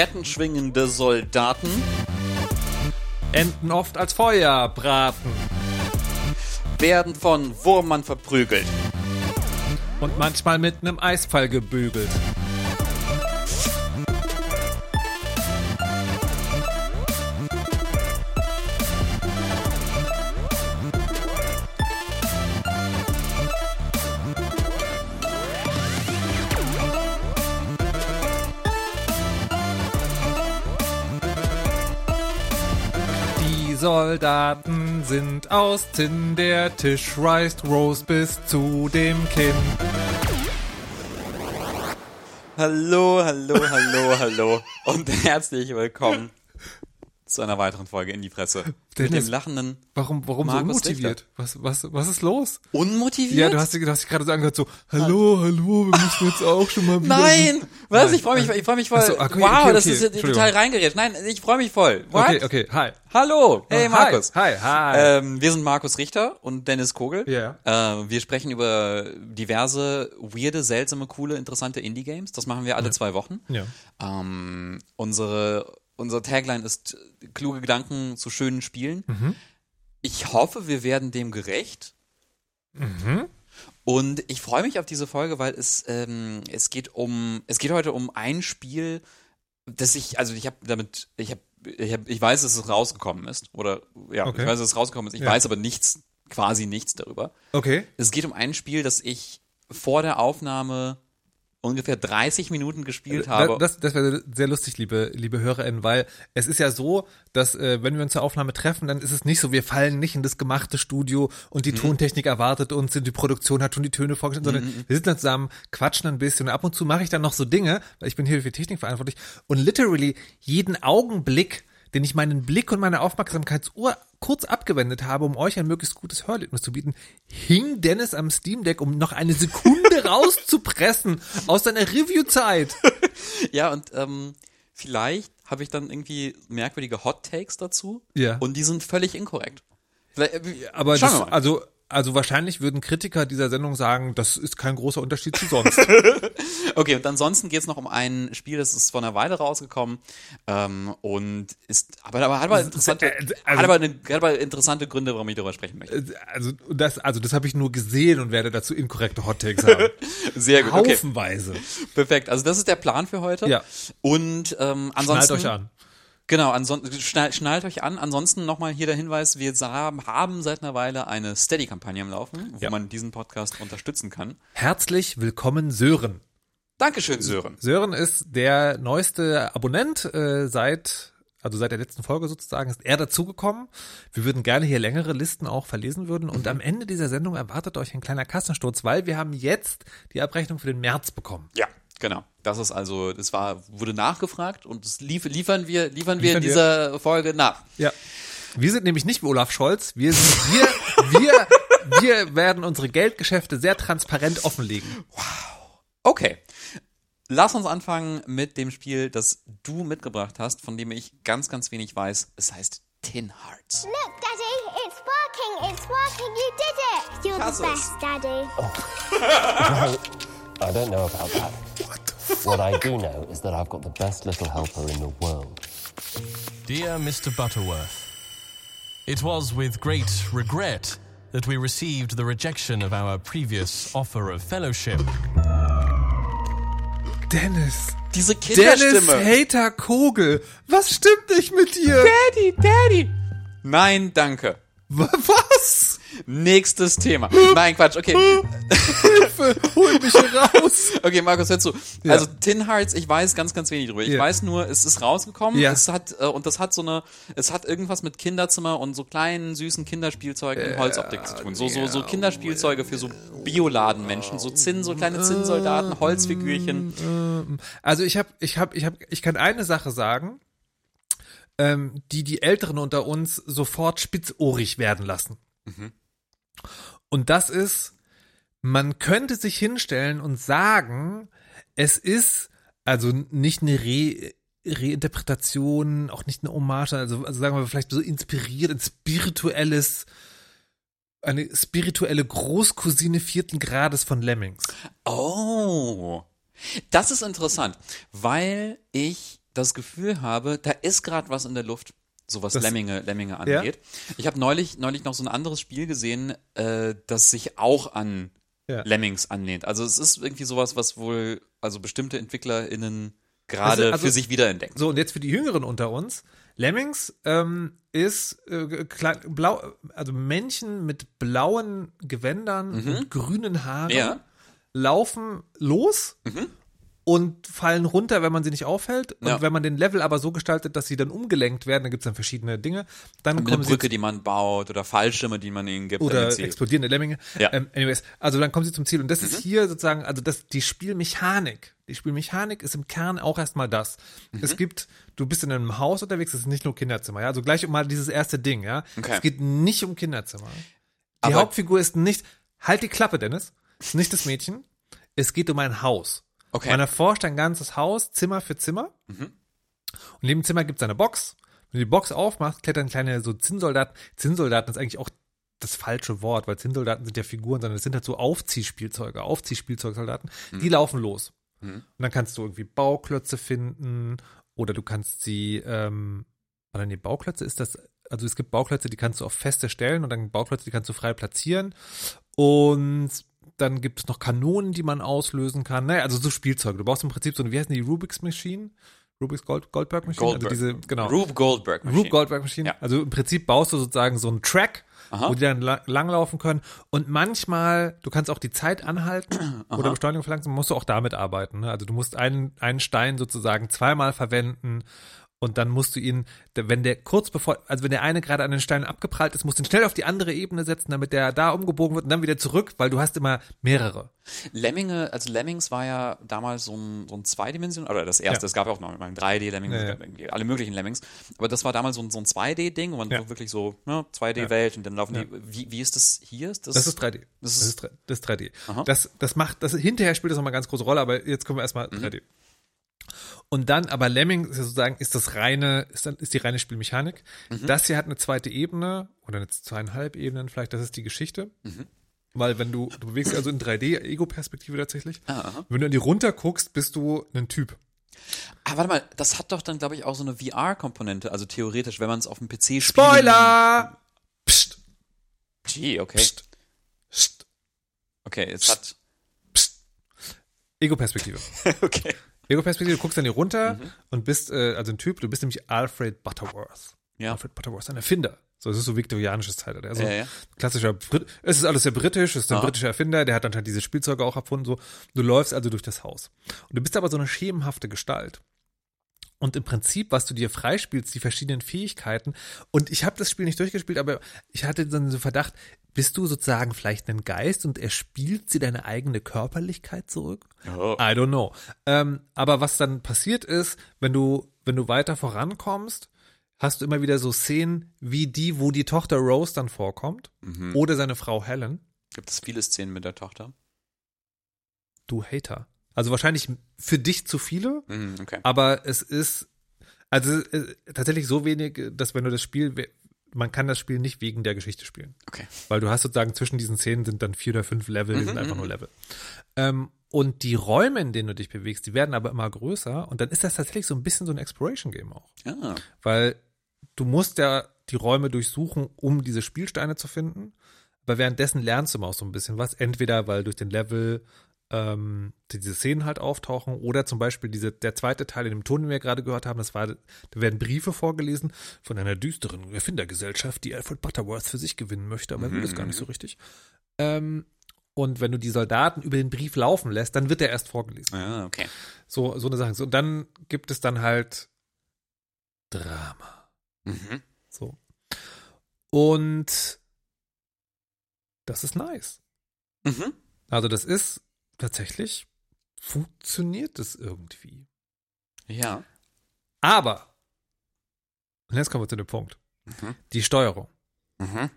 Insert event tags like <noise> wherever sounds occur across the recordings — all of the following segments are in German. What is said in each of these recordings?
kettenschwingende Soldaten enden oft als Feuerbraten werden von Wurmmann verprügelt. und manchmal mit einem Eisfall gebügelt. Soldaten sind aus Zinn, der Tisch reißt Rose bis zu dem Kinn. Hallo, hallo, hallo, hallo und <laughs> herzlich willkommen zu einer weiteren Folge in die Fresse. Mit Dennis, dem lachenden Warum, warum so Markus unmotiviert? Was, was, was ist los? unmotiviert. Ja, du hast, du hast dich gerade so angehört, so, hallo, hallo, wir müssen jetzt auch schon mal wieder. Nein, was? Nein. Ich freue mich, ich freue mich voll. So, okay, wow, okay, das ist ja total reingeredet. Nein, ich freue mich voll. What? Okay, okay, hi. Hallo, hey Oh, Markus. Hi, hi, hi. Ähm, wir sind Markus Richter und Dennis Kogel. Ja. Äh, wir sprechen über diverse weirde, seltsame, coole, interessante Indie-Games. Das machen wir alle zwei Wochen. Ja. Ähm, unsere, unser Tagline ist kluge Gedanken zu schönen Spielen. Mhm. Ich hoffe, wir werden dem gerecht. Mhm. Und ich freue mich auf diese Folge, weil es, ähm, es geht um, es geht heute um ein Spiel, das ich, also ich habe damit, ich habe, ich, hab, ich weiß, dass es rausgekommen ist. Oder ja, Okay. ich weiß, dass es rausgekommen ist. Ich Ja. weiß aber nichts, quasi nichts darüber. Okay. Es geht um ein Spiel, das ich vor der Aufnahme ungefähr 30 Minuten gespielt habe. Äh, Das, das wäre sehr lustig, liebe, liebe HörerInnen, weil es ist ja so, dass äh, wenn wir uns zur Aufnahme treffen, dann ist es nicht so, wir fallen nicht in das gemachte Studio und Mhm. die Tontechnik erwartet uns und die Produktion hat schon die Töne vorgestellt, Mhm, sondern wir sitzen dann zusammen, quatschen ein bisschen und ab und zu mache ich dann noch so Dinge, weil ich bin hier für Technik verantwortlich und literally jeden Augenblick den ich meinen Blick und meine Aufmerksamkeitsuhr kurz abgewendet habe, um euch ein möglichst gutes Hörerlebnis zu bieten, hing Dennis am Steam Deck, um noch eine Sekunde <laughs> rauszupressen aus seiner Review-Zeit. <laughs> Ja, und ähm, vielleicht habe ich dann irgendwie merkwürdige Hot Takes dazu. Ja. Und die sind völlig inkorrekt. Vielleicht, äh, Aber das, also, also wahrscheinlich würden Kritiker dieser Sendung sagen, das ist kein großer Unterschied zu sonst. <laughs> Okay, und ansonsten geht es noch um ein Spiel, das ist vor einer Weile rausgekommen ähm, und ist, aber, aber hat aber interessante, äh, also- hat aber, eine, hat aber interessante Gründe, warum ich darüber sprechen möchte. also das, also das habe ich nur gesehen und werde dazu inkorrekte Hot-Takes haben. <laughs> Sehr gut, okay, Haufenweise. perfekt. Also das ist der Plan für heute. Ja. Und ähm, ansonsten Schnallt euch an. Genau, ansonsten schnallt, schnallt euch an. Ansonsten nochmal hier der Hinweis, wir haben, seit einer Weile eine Steady-Kampagne am Laufen, wo Ja. man diesen Podcast unterstützen kann. Herzlich willkommen, Sören. Dankeschön, Sören. Sören ist der neueste Abonnent äh, seit, also seit der letzten Folge sozusagen, ist er dazugekommen. Wir würden gerne hier längere Listen auch verlesen würden. Und am Ende dieser Sendung erwartet euch ein kleiner Kassensturz, weil wir haben jetzt die Abrechnung für den März bekommen. Ja, genau. Das ist also, das war, wurde nachgefragt und das lief, liefern wir, liefern wir in Liefern wir. dieser Folge nach. Ja. Wir sind nämlich nicht wie Olaf Scholz. Wir sind, wir, wir, wir werden unsere Geldgeschäfte sehr transparent offenlegen. Okay. Lass uns anfangen mit dem Spiel, das du mitgebracht hast, von dem ich ganz, ganz wenig weiß. Es heißt Tin Hearts. Look, Daddy, it's working, it's working, you did it! You're the best, Daddy. <laughs> I don't know about that. What I do know is that I've got the best little helper in the world. Dear Mr. Butterworth, it was with great regret that we received the rejection of our previous offer of fellowship. Dennis. Diese Kinderstimme. Dennis Kinderstimme. Hater Kogel. Was stimmt nicht mit dir? Daddy, Daddy. Nein, danke. Wa- <laughs> Was? Nächstes Thema. Nein, Quatsch, okay. Hilfe, hol mich raus. <laughs> Okay, Markus, hör zu. Ja. Also Tin Hearts, ich weiß ganz, ganz wenig drüber. Ich Ja. weiß nur, es ist rausgekommen. Ja. Es hat äh, und das hat so eine, es hat irgendwas mit Kinderzimmer und so kleinen süßen Kinderspielzeugen in Holzoptik zu tun. So so so Kinderspielzeuge für so Bioladenmenschen, so Zinn, so kleine Zinnsoldaten, Holzfigürchen. Also ich habe, ich habe, ich habe, ich kann eine Sache sagen, ähm, die die Älteren unter uns sofort spitzohrig werden lassen. Und das ist, man könnte sich hinstellen und sagen, es ist also nicht eine Re Reinterpretation, auch nicht eine Hommage, also, also sagen wir vielleicht so inspiriert, ein spirituelles, eine spirituelle Großcousine vierten Grades von Lemmings. Oh. Das ist interessant, weil ich das Gefühl habe, da ist gerade was in der Luft, so was Lemminge, Lemminge angeht. Ich habe neulich, neulich noch so ein anderes Spiel gesehen, äh, das sich auch an Ja. Lemmings anlehnt. Also es ist irgendwie sowas, was wohl, also bestimmte EntwicklerInnen gerade Also- also- für sich wiederentdecken. So, und jetzt für die Jüngeren unter uns. Lemmings ähm, ist äh, klein, blau, also Männchen mit blauen Gewändern und grünen Haaren Mhm. Ja. Mhm. laufen los und fallen runter, wenn man sie nicht aufhält. Und Ja. wenn man den Level aber so gestaltet, dass sie dann umgelenkt werden, dann gibt es dann verschiedene Dinge. Dann Eine kommen Brücke, die man baut oder Fallschirme, die man ihnen gibt. oder explodierende Lemminge. Ja. Ähm, anyways, also dann kommen sie zum Ziel. Und das Mhm. ist hier sozusagen, also das, die Spielmechanik. Die Spielmechanik ist im Kern auch erstmal das. Mhm. Es gibt, du bist in einem Haus unterwegs, es ist nicht nur Kinderzimmer, ja. Also gleich mal dieses erste Ding, ja. Okay. Es geht nicht um Kinderzimmer. Die Aber- Hauptfigur ist nicht, halt die Klappe, Dennis. Ist nicht das Mädchen. Es geht um ein Haus. Okay. Man erforscht ein ganzes Haus, Zimmer für Zimmer. Mhm. Und neben dem Zimmer gibt es eine Box. Wenn du die Box aufmachst, klettern kleine so Zinnsoldaten. Zinnsoldaten ist eigentlich auch das falsche Wort, weil Zinnsoldaten sind ja Figuren, sondern es sind halt so Aufziehspielzeuge, Aufziehspielzeugsoldaten. Die laufen los. Mhm. Und dann kannst du irgendwie Bauklötze finden oder du kannst sie, ähm, oder nee, Bauklötze ist das, also es gibt Bauklötze, die kannst du auf feste stellen und dann Bauklötze, die kannst du frei platzieren. Und dann gibt es noch Kanonen, die man auslösen kann. Naja, also so Spielzeuge. Du brauchst im Prinzip so eine, wie heißen die, Rubik's Machine? Rubik's Gold, Goldberg Machine? Goldberg. Also diese, genau. Rube Goldberg. Rube Goldberg Machine. Ja. Also im Prinzip baust du sozusagen so einen Track, Aha. wo die dann la langlaufen können. Und manchmal, du kannst auch die Zeit anhalten <clears throat> oder Beschleunigung verlangsamen, musst du auch damit arbeiten. Ne? Also du musst einen, einen Stein sozusagen zweimal verwenden und dann musst du ihn, wenn der kurz bevor, also wenn der eine gerade an den Stein abgeprallt ist, musst du ihn schnell auf die andere Ebene setzen, damit der da umgebogen wird und dann wieder zurück, weil du hast immer mehrere. Lemminge, also Lemmings war ja damals so ein, so ein Zweidimension, oder das erste, Ja. es gab ja auch noch mal ein 3D-Lemmings, Ja, ja. irgendwie alle möglichen Lemmings, aber das war damals so ein, so ein 2D-Ding, wo man so wirklich so, ne, 2D-Welt und dann laufen die, wie, wie ist das hier? Ist das, Das ist 3D. Das ist- das ist 3D. Aha. Das, das macht, das hinterher spielt das nochmal eine ganz große Rolle, aber jetzt kommen wir erstmal Mhm. 3D. Und dann, aber Lemming sozusagen, ist das reine, ist, dann, ist die reine Spielmechanik. Mhm. Das hier hat eine zweite Ebene oder eine zweieinhalb Ebenen, vielleicht, das ist die Geschichte. Mhm. Weil wenn du, du bewegst dich also in 3D, Ego-Perspektive tatsächlich. Ah, aha. Wenn du in die runter guckst, bist du ein Typ. Ah, warte mal, das hat doch dann, glaube ich, auch so eine VR-Komponente, also theoretisch, wenn man es auf dem PC spielt. Spoiler! Psst, Gee, okay. psst, psst, Okay, es hat, psst. Ego-Perspektive. <laughs> okay. Ego-Perspektive, du guckst dann hier runter Mhm. und bist äh, also ein Typ, du bist nämlich Alfred Butterworth. Ja. Alfred Butterworth, ein Erfinder. So, es ist so viktorianisches Zeitalter. Also Ja, ja. klassischer Brit es ist alles sehr britisch, es ist ein Aha. britischer Erfinder, der hat anscheinend diese Spielzeuge auch erfunden. So, du läufst also durch das Haus. Und du bist aber so eine schemenhafte Gestalt. Und im Prinzip, was du dir freispielst, die verschiedenen Fähigkeiten. Und ich habe das Spiel nicht durchgespielt, aber ich hatte dann so Verdacht, bist du sozusagen vielleicht ein Geist und er spielt sie deine eigene Körperlichkeit zurück? Oh. I don't know. Ähm, aber was dann passiert ist, wenn du, wenn du weiter vorankommst, hast du immer wieder so Szenen wie die, wo die Tochter Rose dann vorkommt Mhm. oder seine Frau Helen. Gibt es viele Szenen mit der Tochter? Du Hater. Also wahrscheinlich für dich zu viele, Mhm, okay. aber es ist also äh, tatsächlich so wenig, dass wenn du das Spiel, man kann das Spiel nicht wegen der Geschichte spielen. Okay. Weil du hast sozusagen zwischen diesen Szenen sind dann vier oder fünf Level, die Mhm, sind einfach mhm. nur Level. Ähm, und die Räume, in denen du dich bewegst, die werden aber immer größer und dann ist das tatsächlich so ein bisschen so ein Exploration-Game auch. Ah, Weil du musst ja die Räume durchsuchen, um diese Spielsteine zu finden. Aber währenddessen lernst du immer auch so ein bisschen was. Entweder weil durch den Level ähm, diese Szenen halt auftauchen oder zum Beispiel diese, der zweite Teil in dem Ton, den wir gerade gehört haben, das war, da werden Briefe vorgelesen von einer düsteren Erfindergesellschaft, die Alfred Butterworth für sich gewinnen möchte, aber er will das gar nicht so richtig. Ähm, und wenn du die Soldaten über den Brief laufen lässt, dann wird er erst vorgelesen. ah, okay. So, so eine Sache. So, und dann gibt es dann halt Drama. Mhm. So. Und das ist nice. Mhm. Also das ist tatsächlich, funktioniert es irgendwie. Ja. Aber, und jetzt kommen wir zu dem Punkt. Mhm. Die Steuerung. Mhm.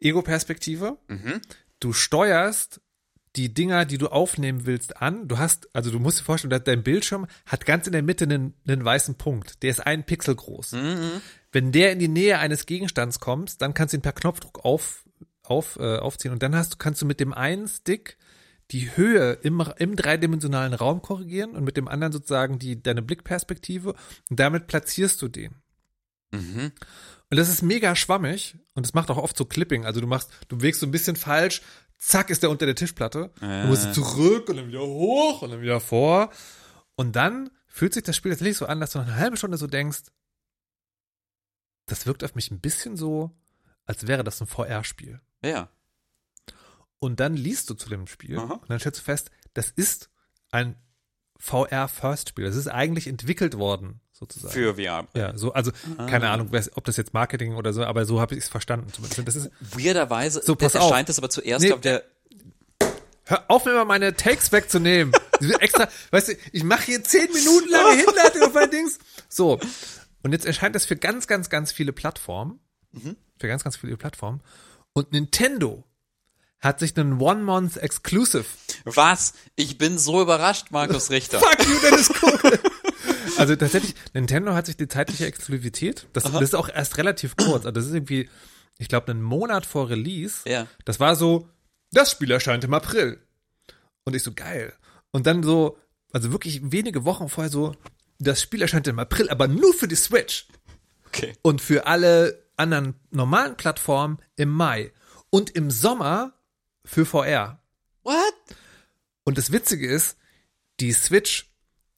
Ego-Perspektive. Mhm. Du steuerst die Dinger, die du aufnehmen willst, an. Du hast, also du musst dir vorstellen, dass dein Bildschirm hat ganz in der Mitte einen, einen weißen Punkt. Der ist ein Pixel groß. Mhm. Wenn der in die Nähe eines Gegenstands kommt, dann kannst du ihn per Knopfdruck auf, auf, äh, aufziehen und dann hast, kannst du mit dem einen Stick die Höhe im, im dreidimensionalen Raum korrigieren und mit dem anderen sozusagen die, deine Blickperspektive und damit platzierst du den. Mhm. Und das ist mega schwammig und das macht auch oft so Clipping. Also du machst, du bewegst so ein bisschen falsch, zack ist der unter der Tischplatte. Du musst zurück und dann wieder hoch und dann wieder vor. Und dann fühlt sich das Spiel tatsächlich so an, dass du nach einer halben Stunde so denkst, das wirkt auf mich ein bisschen so, als wäre das ein VR-Spiel. Ja. Und dann liest du zu dem Spiel Aha. und dann stellst du fest, das ist ein VR-First-Spiel. Das ist eigentlich entwickelt worden, sozusagen. Für VR. ja, so, also keine Ahnung, ob das jetzt Marketing oder so, aber so habe ich es verstanden. Zumindest. Das ist, Weirderweise So, pass das auf. erscheint es aber zuerst Nee, auf der. hör auf, mir mal meine Takes wegzunehmen. <laughs> Extra, weißt du, ich mache hier zehn Minuten lange Hinleitung auf mein Dings. So. Und jetzt erscheint das für ganz, ganz, ganz viele Plattformen. Für ganz, ganz viele Plattformen. Und Nintendo hat sich einen One-Month Exclusive Was? Ich bin so überrascht, Markus <laughs> Richter. Fuck you, Dennis Kogel. <laughs> Also tatsächlich, Nintendo hat sich die zeitliche Exklusivität, das, das ist auch erst relativ kurz, also das ist irgendwie, ich glaube, einen Monat vor Release. Ja. Das war so, das Spiel erscheint im April. Und ich so, geil. Und dann so, also wirklich wenige Wochen vorher so, das Spiel erscheint im April, aber nur für die Switch. Okay. Und für alle anderen normalen Plattformen im Mai. Und im Sommer für VR. What? Und das Witzige ist, die Switch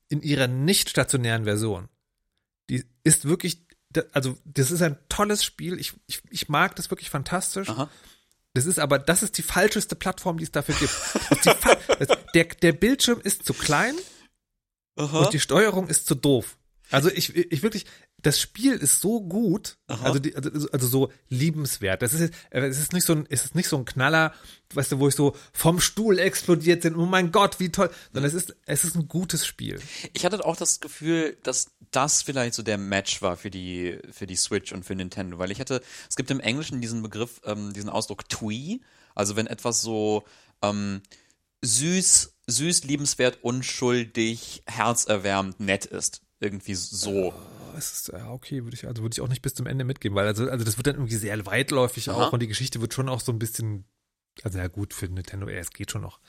in ihrer nicht stationären Version, die ist wirklich, also das ist ein tolles Spiel. Ich, ich, ich mag das wirklich fantastisch. Aha. Das ist aber, das ist die falscheste Plattform, die es dafür gibt. Die, <laughs> der, der Bildschirm ist zu klein Aha. und die Steuerung ist zu doof. Also ich, ich wirklich, das Spiel ist so gut, also, die, also, also so liebenswert. Das ist, äh, es ist nicht so ein, es ist nicht so ein Knaller, weißt du, wo ich so vom Stuhl explodiert bin. Oh mein Gott, wie toll. Sondern es ist, es ist ein gutes Spiel. Ich hatte auch das Gefühl, dass das vielleicht so der Match war für die, für die Switch und für Nintendo, weil ich hatte, es gibt im Englischen diesen Begriff, ähm, diesen Ausdruck twee, also wenn etwas so ähm, süß, süß, liebenswert, unschuldig, herzerwärmend, nett ist. Irgendwie so. Oh, es ist, ja, okay, würde ich, also würde ich auch nicht bis zum Ende mitgehen, weil also, also das wird dann irgendwie sehr weitläufig Aha. auch und die Geschichte wird schon auch so ein bisschen, also ja gut, für Nintendo, es geht schon noch.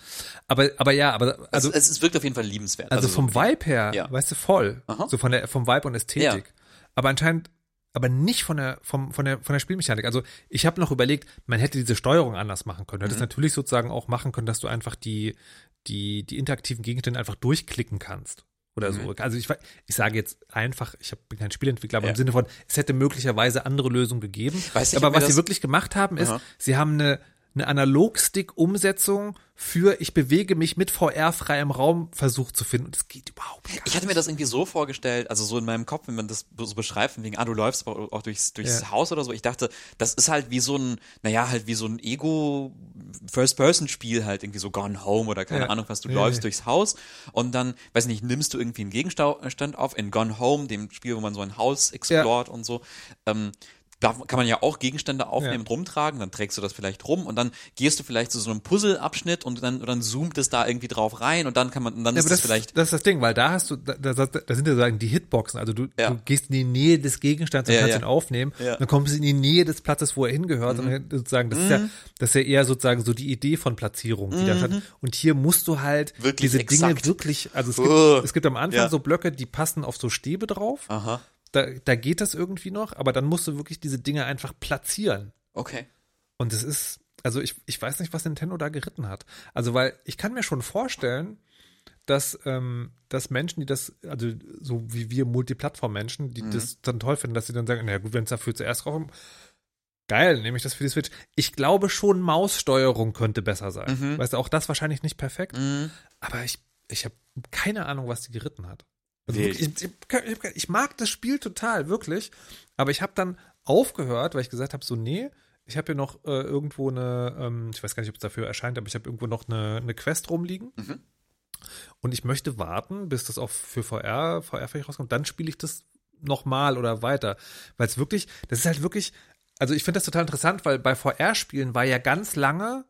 Aber, aber ja, aber, Also also, es, es wirkt auf jeden Fall liebenswert. Also, vom so, Vibe her, Ja. weißt du, voll. Aha. So von der, vom Vibe und Ästhetik. Ja. Aber anscheinend, aber nicht von der, vom, von der, von der Spielmechanik. Also ich habe noch überlegt, man hätte diese Steuerung anders machen können. Du Mhm. hättest natürlich sozusagen auch machen können, dass du einfach die, die, die interaktiven Gegenstände einfach durchklicken kannst. Oder so. Also ich, ich sage jetzt einfach, ich bin kein Spielentwickler, aber Mhm. Ja. im Sinne von, es hätte möglicherweise andere Lösungen gegeben. Weiß aber was sie wirklich gemacht haben, ist, Aha. sie haben eine, eine Analogstick-Umsetzung für ich bewege mich mit VR-freiem Raum versucht zu finden. Und es geht überhaupt gar Ich hatte mir das irgendwie so vorgestellt, also so in meinem Kopf, wenn man das so beschreibt, von wegen, ah, du läufst aber auch durchs, durchs Ja. Haus oder so. Ich dachte, das ist halt wie so ein, naja, halt wie so ein Ego-First-Person-Spiel halt, irgendwie so Gone Home oder keine Ja. Ahnung was. Du Ja, läufst durchs Haus und dann, weiß nicht, nimmst du irgendwie einen Gegenstand auf in Gone Home, dem Spiel, wo man so ein Haus explort und so. Ähm, da kann man ja auch Gegenstände aufnehmen, Ja. rumtragen, dann trägst du das vielleicht rum und dann gehst du vielleicht zu so einem Puzzle-Abschnitt und dann, und dann zoomt es da irgendwie drauf rein und dann kann man, und dann Ja, ist das, vielleicht das ist das Ding, weil da hast du, da, da, da sind ja sozusagen die Hitboxen. Also du, Ja. du gehst in die Nähe des Gegenstands und kannst ihn aufnehmen. Dann kommst du in die Nähe des Platzes, wo er hingehört. Und sozusagen, das ist ja, das ist ja eher sozusagen so die Idee von Platzierung, die da statt. Und hier musst du halt Wirklich diese Dinge exakt. wirklich, also es gibt, es gibt am Anfang so Blöcke, die passen auf so Stäbe drauf. Aha. Da, da geht das irgendwie noch, aber dann musst du wirklich diese Dinge einfach platzieren. Okay. Und es ist, also ich, ich weiß nicht, was Nintendo da geritten hat. Also, weil ich kann mir schon vorstellen, dass, ähm, dass Menschen, die das, also so wie wir Multiplattform-Menschen, die das dann toll finden, dass sie dann sagen, naja gut, wenn es dafür zuerst rauskommt, geil, nehme ich das für die Switch. Ich glaube schon, Maussteuerung könnte besser sein. Weißt du, auch das wahrscheinlich nicht perfekt, Mhm. aber ich, ich habe keine Ahnung, was die geritten hat. Also wirklich, ich, ich, ich mag das Spiel total, wirklich. Aber ich habe dann aufgehört, weil ich gesagt habe, so, nee, ich habe hier noch äh, irgendwo eine, ähm, ich weiß gar nicht, ob es dafür erscheint, aber ich habe irgendwo noch eine, eine Quest rumliegen. Mhm. Und ich möchte warten, bis das auch für VR, VR vielleicht rauskommt. Dann spiele ich das nochmal oder weiter. Weil es wirklich, das ist halt wirklich, also ich finde das total interessant, weil bei VR-Spielen war ja ganz lange,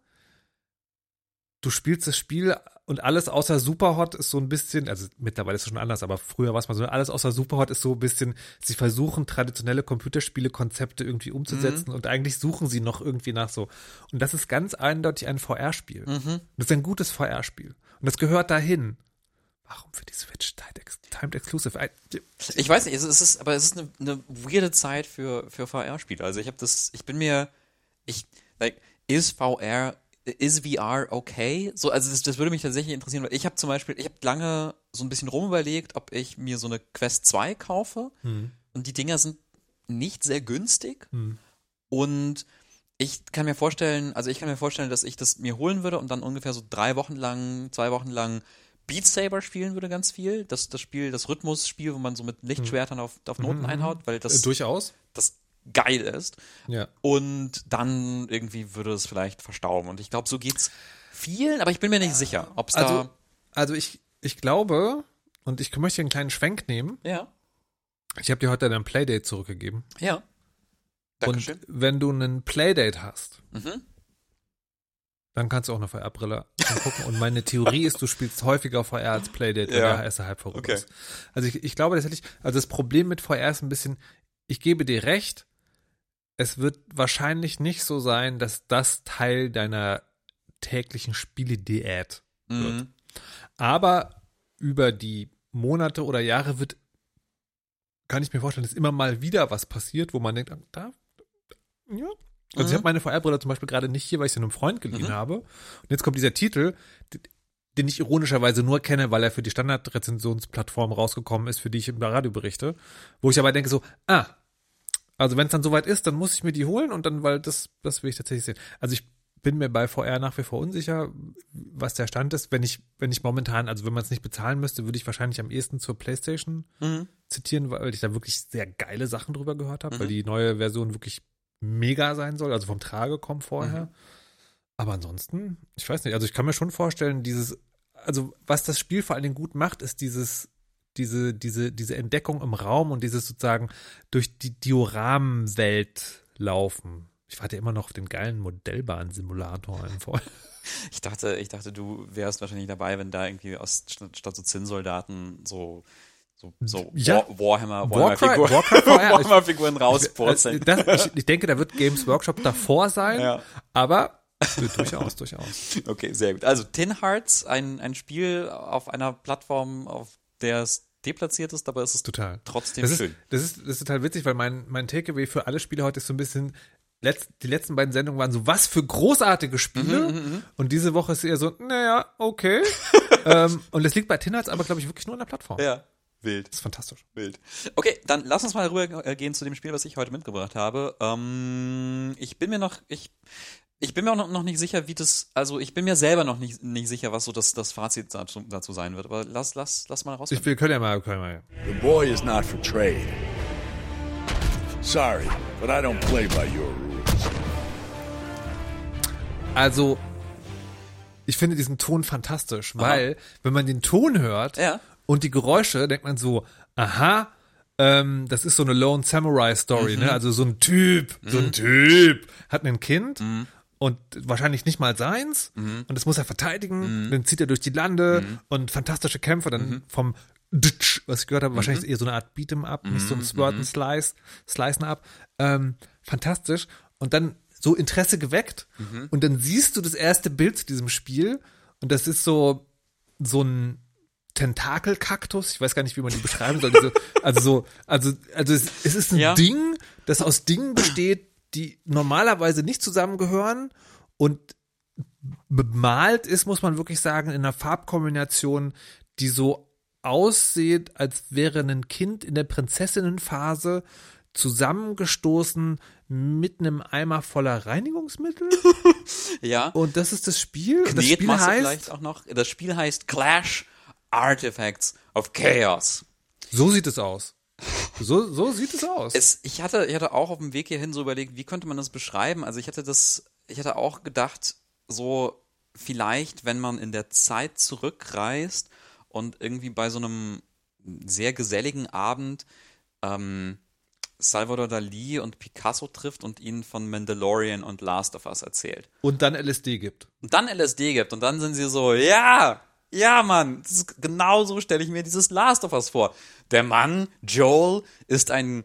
du spielst das Spiel und alles außer Superhot ist so ein bisschen, also mittlerweile ist es schon anders, aber früher war es mal so, alles außer Superhot ist so ein bisschen, sie versuchen traditionelle Computerspiele-Konzepte irgendwie umzusetzen und eigentlich suchen sie noch irgendwie nach so. Und das ist ganz eindeutig ein VR-Spiel. Das ist ein gutes VR-Spiel. Und das gehört dahin. Warum für die Switch Timed, Ex Timed Exclusive? Ich weiß nicht, es ist aber es ist eine, eine weirde Zeit für, für VR-Spiele. Also ich habe das, ich bin mir, ich, like, ist VR, ist VR okay? So, also das, das würde mich tatsächlich interessieren, weil ich habe zum Beispiel, ich habe lange so ein bisschen rumüberlegt, ob ich mir so eine Quest 2 kaufe. Und die Dinger sind nicht sehr günstig. Und ich kann mir vorstellen, also ich kann mir vorstellen, dass ich das mir holen würde und dann ungefähr so drei Wochen lang, zwei Wochen lang Beat Saber spielen würde ganz viel. Das, das Spiel, das Rhythmusspiel, wo man so mit Lichtschwertern auf, auf Noten einhaut, weil Äh, das, durchaus. das geil ist. Ja. Und dann irgendwie würde es vielleicht verstauben. Und ich glaube, so geht's vielen, aber ich bin mir nicht sicher, ob es Also, da. also ich, ich glaube, und ich möchte hier einen kleinen Schwenk nehmen. Ja, Ich habe dir heute dein Playdate zurückgegeben. ja. Dankeschön. Und wenn du einen Playdate hast, Mhm. dann kannst du auch eine VR-Brille angucken. Und meine Theorie ist, du spielst häufiger VR als Playdate, wenn Ja. der erste Halb vorüber Okay. ist. Also ich, ich glaube tatsächlich, also das Problem mit VR ist ein bisschen, ich gebe dir recht, es wird wahrscheinlich nicht so sein, dass das Teil deiner täglichen Spiele-Diät wird. Mhm. Aber über die Monate oder Jahre wird, kann ich mir vorstellen, dass immer mal wieder was passiert, wo man denkt, ah, da, ja. Also ich Mhm. habe meine VR-Brille zum Beispiel gerade nicht hier, weil ich sie einem Freund geliehen Mhm. habe. Und jetzt kommt dieser Titel, den ich ironischerweise nur kenne, weil er für die Standardrezensionsplattform rausgekommen ist, für die ich im Radio berichte. Wo ich aber denke so, ah, also wenn es dann soweit ist, dann muss ich mir die holen und dann, weil das, das will ich tatsächlich sehen. Also ich bin mir bei VR nach wie vor unsicher, was der Stand ist. Wenn ich, wenn ich momentan, also wenn man es nicht bezahlen müsste, würde ich wahrscheinlich am ehesten zur PlayStation Mhm. zitieren, weil ich da wirklich sehr geile Sachen drüber gehört habe, weil die neue Version wirklich mega sein soll, also vom Tragekomfort her. Aber ansonsten, ich weiß nicht, also ich kann mir schon vorstellen, dieses, also was das Spiel vor allen Dingen gut macht, ist dieses, diese, diese, diese Entdeckung im Raum und dieses sozusagen durch die Dioramenwelt laufen. Ich warte immer noch auf den geilen Modellbahnsimulator im Voll. <laughs> Ich dachte, ich dachte, du wärst wahrscheinlich dabei, wenn da irgendwie aus statt, so Zinnsoldaten so so, so Ja. War, Warhammer, <laughs> Warhammer-Figuren Warhammer-Figuren Also, rauspurzeln. das, ich, ich denke, da wird Games Workshop davor sein, Ja. aber durchaus, durchaus. <laughs> Okay, sehr gut. Also Tin Hearts, ein, ein Spiel auf einer Plattform, auf der deplatziert ist, aber es ist Total. trotzdem Das ist, schön. das ist, das ist total witzig, weil mein, mein Takeaway für alle Spiele heute ist so ein bisschen, letzt, die letzten beiden Sendungen waren so, was für großartige Spiele. Mhm, und diese Woche ist eher so, naja, okay. <laughs> ähm, und das liegt bei Tin Hearts aber, glaube ich, wirklich nur an der Plattform. Ja, wild. Das ist fantastisch. Wild. Okay, dann lass uns mal rübergehen zu dem Spiel, was ich heute mitgebracht habe. Ähm, ich bin mir noch, ich, ich bin mir auch noch, nicht sicher, wie das, also ich bin mir selber noch nicht, nicht sicher, was so das, das Fazit dazu, dazu sein wird. Aber lass, lass, lass mal raus. Ich, wir können ja mal, können wir mal. The boy is not for trade. Sorry, but I don't play by your rules. Also, ich finde diesen Ton fantastisch, weil, wenn man den Ton hört Ja. und die Geräusche, denkt man so, aha, ähm, das ist so eine Lone Samurai Story, Mhm. ne? Also so ein Typ, so ein Typ hat ein Kind und wahrscheinlich nicht mal seins Mhm. und das muss er verteidigen. Dann zieht er durch die Lande und fantastische Kämpfe dann Mhm. vom Ditsch, was ich gehört habe, wahrscheinlich eher so eine Art Beat'em Up, nicht Mhm. so ein Sword and Slice, Slicen Up. Ähm, fantastisch. Und dann so Interesse geweckt Mhm. und dann siehst du das erste Bild zu diesem Spiel und das ist so so ein Tentakelkaktus, ich weiß gar nicht, wie man die beschreiben soll. Diese, also so, also, also es, es ist ein Ja. Ding, das aus Dingen besteht, die normalerweise nicht zusammengehören und bemalt ist, muss man wirklich sagen, in einer Farbkombination, die so aussieht, als wäre ein Kind in der Prinzessinnenphase zusammengestoßen mit einem Eimer voller Reinigungsmittel. <laughs> Ja. Und das ist das Spiel. Das Spiel heißt, vielleicht auch noch. Das Spiel heißt Clash Artifacts of Chaos. so sieht es aus. So, so sieht es aus. Es, ich hatte, ich hatte auch auf dem Weg hierhin so überlegt, wie könnte man das beschreiben? Also ich hatte das, ich hatte auch gedacht, so vielleicht, wenn man in der Zeit zurückreist und irgendwie bei so einem sehr geselligen Abend ähm, Salvador Dali und Picasso trifft und ihnen von Mandalorian und Last of Us erzählt. und dann LSD gibt. Und dann LSD gibt und dann sind sie so, ja, Ja, Mann, ist, genau so stelle ich mir dieses Last of Us vor. Der Mann, Joel, ist ein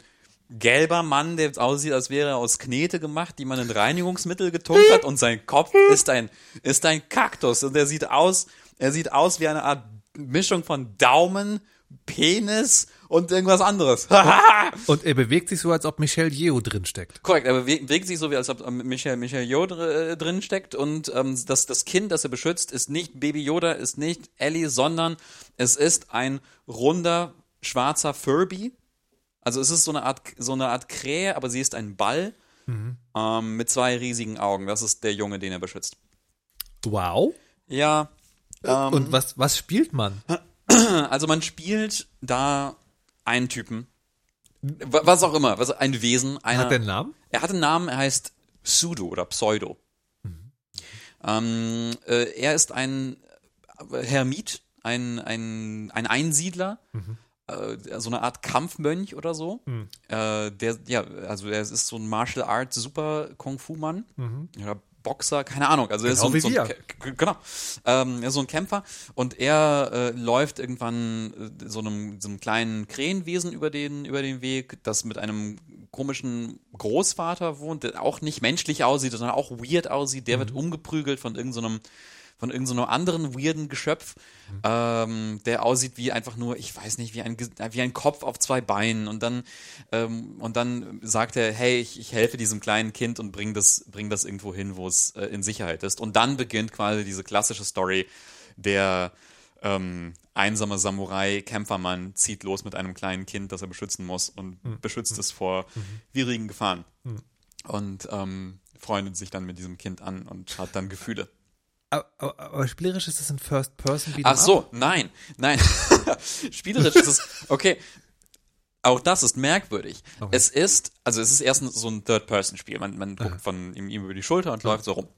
gelber Mann, der aussieht, als wäre er aus Knete gemacht, die man in Reinigungsmittel getunkt hat und sein Kopf ist ein, ist ein Kaktus und er sieht aus, er sieht aus wie eine Art Mischung von Daumen, Penis und irgendwas anderes. <laughs> Und er bewegt sich so, als ob Michelle Yeoh drinsteckt. Korrekt, er bewegt, sich so, wie als ob ähm, Michael, Michael Yoda äh, drin steckt und ähm, das, das Kind, das er beschützt, ist nicht Baby Yoda, ist nicht Ellie, sondern es ist ein runder, schwarzer Furby. Also es ist so eine Art, so eine Art Krähe, aber sie ist ein Ball ähm, mit zwei riesigen Augen. Das ist der Junge, den er beschützt. Wow. Ja, ähm, Und was, was spielt man? also man spielt da einen Typen, wa- was auch immer, was, ein Wesen, einer, Hat der einen Namen? Er hat einen Namen, er heißt Pseudo oder Pseudo. Ähm, äh, er ist ein Hermit, ein, ein, ein Einsiedler, äh, so eine Art Kampfmönch oder so. Äh, der, ja, also er ist so ein Martial Arts Super Kung Fu Mann oder Boxer, keine Ahnung. Also er ist Genau so, wie so ein, genau. Ähm, er ist so ein Kämpfer und er äh, läuft irgendwann äh, so einem, so einem kleinen Krähenwesen über den, über den Weg, das mit einem komischen Großvater wohnt, der auch nicht menschlich aussieht, sondern auch weird aussieht. Der wird umgeprügelt von irgendeinem von irgendeinem anderen weirden Geschöpf, ähm, der aussieht wie einfach nur, ich weiß nicht, wie ein, wie ein Kopf auf zwei Beinen und dann ähm, und dann sagt er, hey, ich, ich helfe diesem kleinen Kind und bring das, bring das irgendwo hin, wo es äh, in Sicherheit ist. Und dann beginnt quasi diese klassische Story, der ähm, einsame Samurai, Kämpfermann zieht los mit einem kleinen Kind, das er beschützen muss und beschützt es vor widrigen Gefahren. Und ähm, freundet sich dann mit diesem Kind an und hat dann Gefühle. Aber, aber, aber spielerisch ist das ein First Person Ach so, nein, nein. <laughs> Spielerisch ist es, okay. Auch das ist merkwürdig. Es ist, also es ist erstens so ein Third-Person-Spiel. Man, man guckt von ihm, über die Schulter und läuft so rum.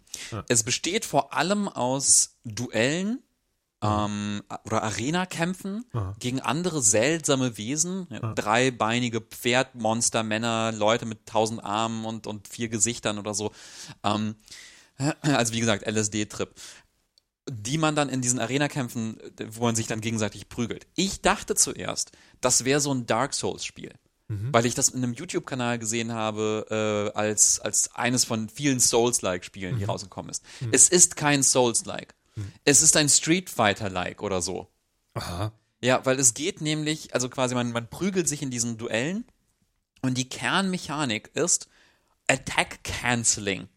Es besteht vor allem aus Duellen ähm, oder Arena-Kämpfen gegen andere seltsame Wesen. Ja, Dreibeinige Pferdmonster, Männer, Leute mit tausend Armen und, und vier Gesichtern oder so. Ähm, <clears throat> also wie gesagt, LSD-Trip die man dann in diesen Arena-Kämpfen, wo man sich dann gegenseitig prügelt. Ich dachte zuerst, das wäre so ein Dark Souls-Spiel. Weil ich das in einem YouTube-Kanal gesehen habe, äh, als, als eines von vielen Souls-like-Spielen, die rausgekommen ist. Es ist kein Souls-like. Es ist ein Street Fighter-like oder so. Aha. Ja, weil es geht nämlich, also quasi man, man prügelt sich in diesen Duellen und die Kernmechanik ist Attack Canceling.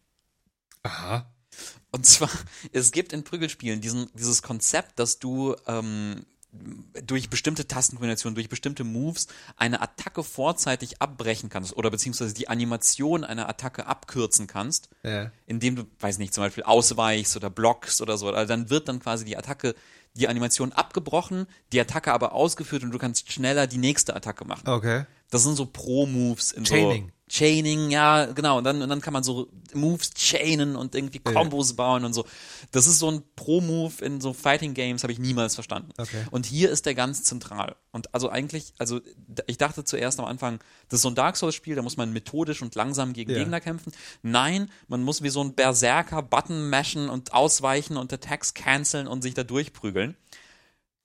Aha. Und zwar, <laughs> es gibt in Prügelspielen diesen, dieses Konzept, dass du ähm, durch bestimmte Tastenkombinationen, durch bestimmte Moves eine Attacke vorzeitig abbrechen kannst oder beziehungsweise die Animation einer Attacke abkürzen kannst, Ja. indem du, weiß nicht, zum Beispiel ausweichst oder blockst oder so. Also dann wird dann quasi die Attacke, die Animation abgebrochen, die Attacke aber ausgeführt und du kannst schneller die nächste Attacke machen. Okay. Das sind so Pro-Moves in Chaining. so. Chaining, ja, genau. Und dann, und dann kann man so Moves chainen und irgendwie Combos bauen und so. Das ist so ein Pro-Move in so Fighting Games, habe ich niemals verstanden. Okay. Und hier ist der ganz zentral. Und also eigentlich, also ich dachte zuerst am Anfang, das ist so ein Dark Souls-Spiel, da muss man methodisch und langsam gegen Ja. Gegner kämpfen. Nein, man muss wie so ein Berserker Button mashen und ausweichen und Attacks canceln und sich da durchprügeln.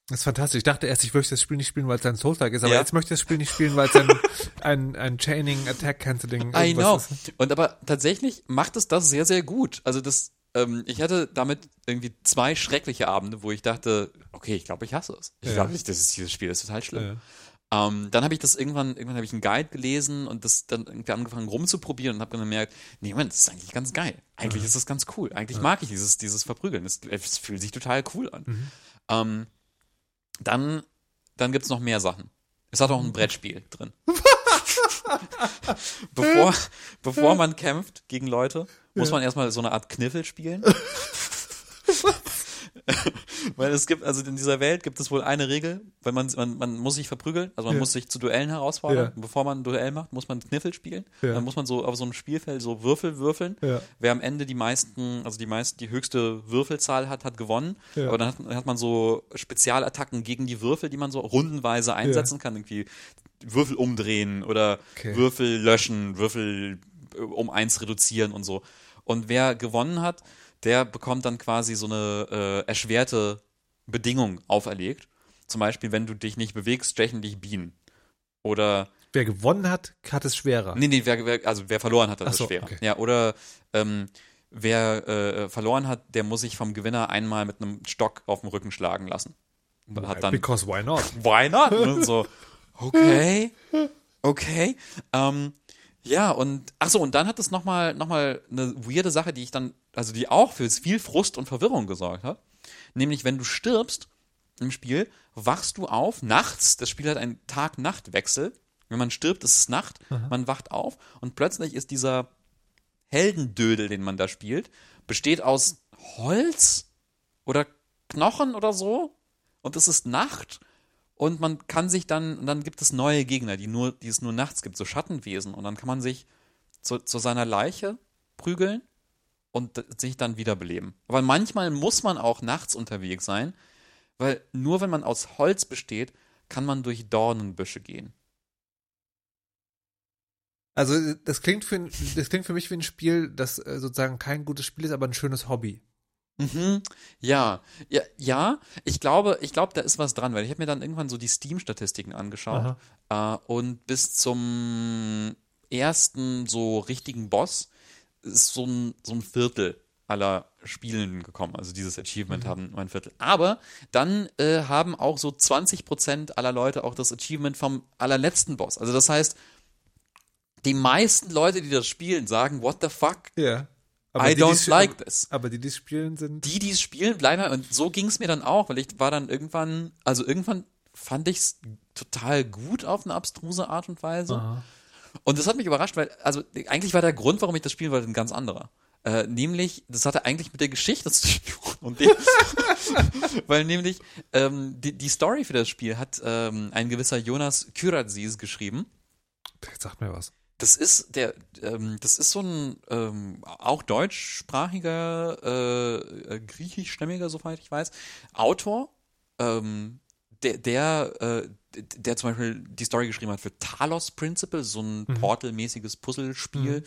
Das ist fantastisch. Ich dachte erst, ich möchte das Spiel nicht spielen, weil es ein Souls-like ist, aber Ja. jetzt möchte ich das Spiel nicht spielen, weil es ein, <laughs> ein, ein Chaining, Attack Canceling I know. ist. Und aber tatsächlich macht es das sehr, sehr gut. Also das, ähm, ich hatte damit irgendwie zwei schreckliche Abende, wo ich dachte, okay, ich glaube, ich hasse es. Ich Ja. glaube, das ist dieses Spiel, das ist total schlimm. Ähm, dann habe ich das irgendwann, irgendwann habe ich einen Guide gelesen und das dann irgendwie angefangen rumzuprobieren und habe dann gemerkt, nee, Mann, das ist eigentlich ganz geil. Eigentlich ist das ganz cool. Eigentlich mag ich dieses, dieses Verprügeln. Es, fühlt sich total cool an. Ähm, dann, dann gibt's noch mehr Sachen. Es hat auch ein Brettspiel drin. <laughs> bevor, bevor man kämpft gegen Leute, muss man erstmal so eine Art Kniffel spielen. <laughs> <laughs> Weil es gibt, also in dieser Welt gibt es wohl eine Regel, weil man, man, man muss sich verprügeln, also man Ja. muss sich zu Duellen herausfordern. Ja. Bevor man ein Duell macht, muss man Kniffel spielen. Ja. Dann muss man so auf so einem Spielfeld so Würfel würfeln. Wer am Ende die meisten, also die meisten, die höchste Würfelzahl hat, hat gewonnen. Aber dann hat, hat man so Spezialattacken gegen die Würfel, die man so rundenweise einsetzen kann. Irgendwie Würfel umdrehen oder Okay. Würfel löschen, Würfel um eins reduzieren und so. Und wer gewonnen hat, der bekommt dann quasi so eine äh, erschwerte Bedingungen auferlegt. Zum Beispiel, wenn du dich nicht bewegst, stechen dich Bienen. Oder Wer gewonnen hat, hat es schwerer. Nee, nee, wer, wer, also wer verloren hat, Ach ist so, schwerer. okay. Ja, oder ähm, wer äh, verloren hat, der muss sich vom Gewinner einmal mit einem Stock auf den Rücken schlagen lassen. Und Hat dann, Because why not? <laughs> why not? Und so, okay, okay. Ähm, ja, und ach so, und dann hat es nochmal noch mal eine weirde Sache, die ich dann, also die auch für viel Frust und Verwirrung gesorgt hat. Nämlich, wenn du stirbst im Spiel, wachst du auf nachts. Das Spiel hat einen Tag-Nacht-Wechsel. Wenn man stirbt, ist es Nacht. Man wacht auf und plötzlich ist dieser Heldendödel, den man da spielt, besteht aus Holz oder Knochen oder so. Und es ist Nacht. Und man kann sich dann, und dann gibt es neue Gegner, die, nur, die es nur nachts gibt, so Schattenwesen. Und dann kann man sich zu, zu seiner Leiche prügeln und sich dann wiederbeleben. Aber manchmal muss man auch nachts unterwegs sein, weil nur wenn man aus Holz besteht, kann man durch Dornenbüsche gehen. Also das klingt für das klingt für mich wie ein Spiel, das äh, sozusagen kein gutes Spiel ist, aber ein schönes Hobby. Mhm. Ja, ja, ja. Ich glaube, ich glaube, da ist was dran, weil ich habe mir dann irgendwann so die Steam-Statistiken angeschaut äh, und bis zum ersten so richtigen Boss ist so ein, so ein Viertel aller Spielenden gekommen. Also dieses Achievement haben nur ein Viertel. Aber dann äh, haben auch so 20% aller Leute auch das Achievement vom allerletzten Boss. Also das heißt, die meisten Leute, die das spielen, sagen, what the fuck? Ja. I die, don't like this. Aber die, die es spielen, sind. die, die es spielen, bleiben und so ging es mir dann auch, weil ich war dann irgendwann, also irgendwann fand ich es total gut auf eine abstruse Art und Weise. Und das hat mich überrascht, weil, also eigentlich war der Grund, warum ich das spielen wollte, ein ganz anderer. Äh, nämlich, das hatte eigentlich mit der Geschichte <laughs> zu tun. Und dem, <laughs> weil nämlich ähm, die, die Story für das Spiel hat ähm, ein gewisser Jonas Kyrazis geschrieben. Jetzt sagt mir was. Das ist der, ähm, das ist so ein ähm, auch deutschsprachiger, äh, äh, griechischstämmiger, soweit ich weiß, Autor, ähm, der, der, äh, der zum Beispiel die Story geschrieben hat für Talos Principle, so ein Portal-mäßiges Puzzlespiel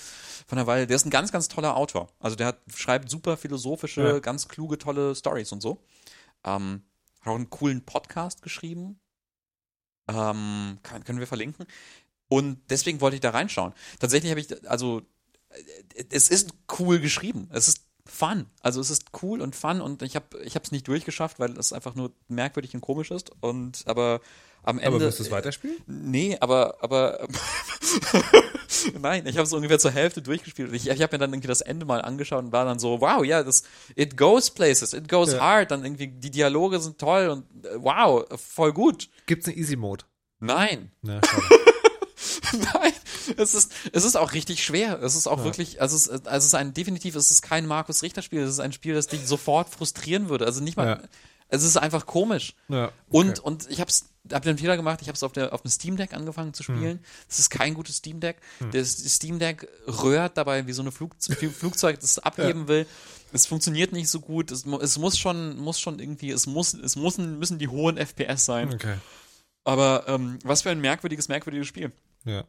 von der Weile. Der ist ein ganz, ganz toller Autor. Also der hat, schreibt super philosophische, Ja. ganz kluge, tolle Stories und so. Ähm, hat auch einen coolen Podcast geschrieben. Ähm, kann, können wir verlinken. Und deswegen wollte ich da reinschauen. Tatsächlich habe ich, also, äh, es ist cool geschrieben. Es ist fun. Also es ist cool und fun und ich habe ich es nicht durchgeschafft, weil es einfach nur merkwürdig und komisch ist. Und aber am Ende. Aber wirst du es weiterspielen? Nee, aber, aber <laughs> nein, ich habe es ungefähr zur Hälfte durchgespielt. Ich, ich habe mir dann irgendwie das Ende mal angeschaut und war dann so, wow, ja, das it goes places, it goes Ja. hard, dann irgendwie die Dialoge sind toll und äh, wow, voll gut. Gibt's einen Easy Mode? Nein, Ja, <laughs> nein, es ist es ist auch richtig schwer. Es ist auch wirklich, also es, also es ist ein definitiv, es ist kein Markus Richter Spiel, es ist ein Spiel, das dich sofort frustrieren würde. Also nicht mal, Ja. es ist einfach komisch. ja, okay. Und, und ich hab's, hab den Fehler gemacht, ich habe es auf, der- auf dem Steam Deck angefangen zu Hm. spielen. Das ist kein gutes Steam Deck. Das Steam Deck röhrt dabei wie so eine Flug, Flugzeug, das es abheben will. Es funktioniert nicht so gut. Es, es muss schon, muss schon irgendwie, es muss, es müssen, müssen die hohen FPS sein. okay. Aber ähm, was für ein merkwürdiges, merkwürdiges Spiel. Ja.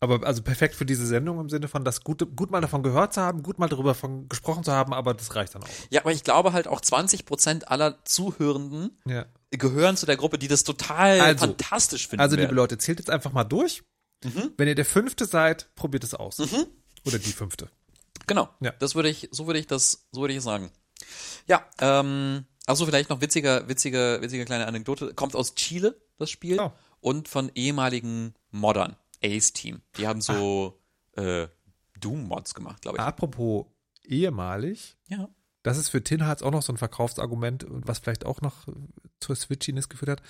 Aber also perfekt für diese Sendung im Sinne von, das gut, gut mal davon gehört zu haben, gut mal darüber von gesprochen zu haben, aber das reicht dann auch. Ja, aber ich glaube halt auch 20% aller Zuhörenden Ja. gehören zu der Gruppe, die das total Also- fantastisch finden. Also, liebe werden. Leute, zählt jetzt einfach mal durch. Mhm. Wenn ihr der Fünfte seid, probiert es aus. Oder die Fünfte. Genau. Ja. Das würde ich, so würde ich das, so würde ich sagen. Ja, ähm, also vielleicht noch witziger, witziger, witziger kleine Anekdote. Kommt aus Chile, das Spiel. Oh. Und von ehemaligen Moddern. Ace Team. Die haben so, äh, Doom-Mods gemacht, glaube ich. Apropos ehemalig, Ja. das ist für Tin Hearts auch noch so ein Verkaufsargument, was vielleicht auch noch zur Switchiness geführt hat.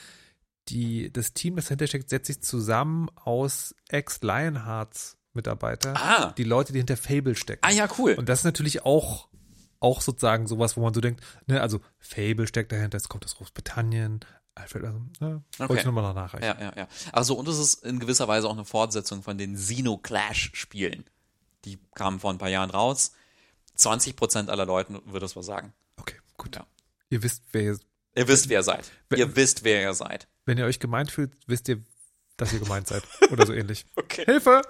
Die, das Team, das dahinter steckt, setzt sich zusammen aus Ex-Lionhearts-Mitarbeiter. Ah. Die Leute, die hinter Fable stecken. Ah ja, cool. Und das ist natürlich auch, auch sozusagen sowas, wo man so denkt, ne, also Fable steckt dahinter, jetzt kommt aus Großbritannien, Alfred, also, ne, wollte Okay. ich nochmal noch nachreichen. Ja, ja, ja. Also, und es ist in gewisser Weise auch eine Fortsetzung von den Xeno-Clash-Spielen. Die kamen vor ein paar Jahren raus. 20% aller Leuten würde das was sagen. Okay, gut. Ja. Ihr wisst, wer ihr, Ihr wisst, wer ihr seid. Wer- Ihr wisst, wer ihr seid. wenn ihr euch gemeint fühlt, wisst ihr, dass ihr gemeint seid. <laughs> Oder so ähnlich. Okay. Hilfe!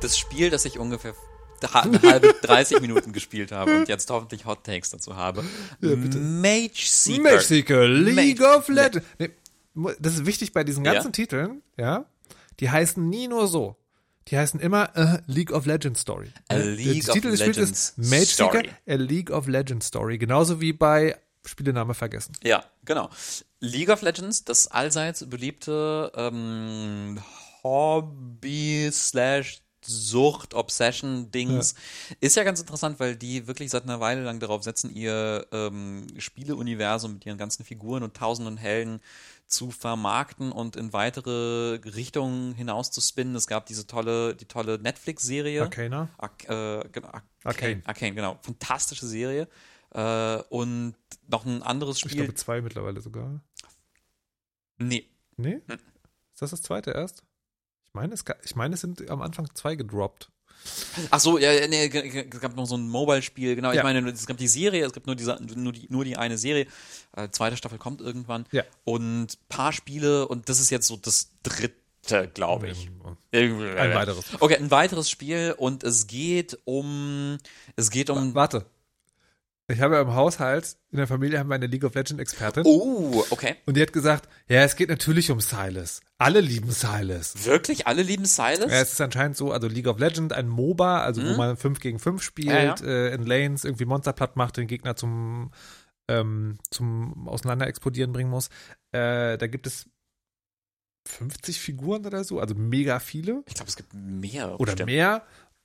Das Spiel, das ich ungefähr halbe <laughs> 30 Minuten gespielt habe und jetzt hoffentlich Hot Takes dazu habe. Mage Seeker. Mage Seeker, League Mage- of Legends. Nee, das ist wichtig bei diesen ganzen Ja. Titeln, ja. Die heißen nie nur so. Die heißen immer äh, League of Legends Story. A Äh, League der of Titel des Spiels Legends ist Mage Seeker. A League of Legends Story. Genauso wie bei Spielename vergessen. Ja, genau. League of Legends, das allseits beliebte ähm, Hobby slash Sucht, Obsession Dings, ist ja ganz interessant, weil die wirklich seit einer Weile lang darauf setzen, ihr ähm, Spieleuniversum mit ihren ganzen Figuren und tausenden Helden zu vermarkten und in weitere Richtungen hinaus zu spinnen. Es gab diese tolle, die tolle Netflix-Serie. Arcana? Arc, äh, genau, Arcane. Arcane. Arcane, genau. Fantastische Serie. Äh, und noch ein anderes Ich Spiel. glaube zwei mittlerweile sogar. nee. Nee? Hm. Ist das das zweite erst? Ich meine, es, ich meine, es sind am Anfang zwei gedroppt. Ach so, ja, nee, es gab noch so ein Mobile-Spiel, genau. Ich Ja. meine, es gab die Serie, es gibt nur, diese, nur, die, nur die eine Serie. Äh, zweite Staffel kommt irgendwann. Ja. Und paar Spiele, und das ist jetzt so das dritte, glaube ich. Irgendwie- Ein weiteres. Okay, ein weiteres Spiel und es geht um, es geht um, Warte. Ich habe ja im Haushalt, in der Familie haben wir eine League of Legends Expertin. oh, okay. Und die hat gesagt, ja, es geht natürlich um Silas. Alle lieben Silas. Wirklich? Alle lieben Silas? Ja, es ist anscheinend so, also League of Legends, ein MOBA, also wo man 5 gegen 5 spielt, Mhm. Ja, ja. Äh, in Lanes irgendwie Monster platt macht, den Gegner zum, ähm, zum Auseinander explodieren bringen muss. Äh, da gibt es 50 Figuren oder so, also mega viele ich glaube, es gibt mehr. oder bestimmt. mehr.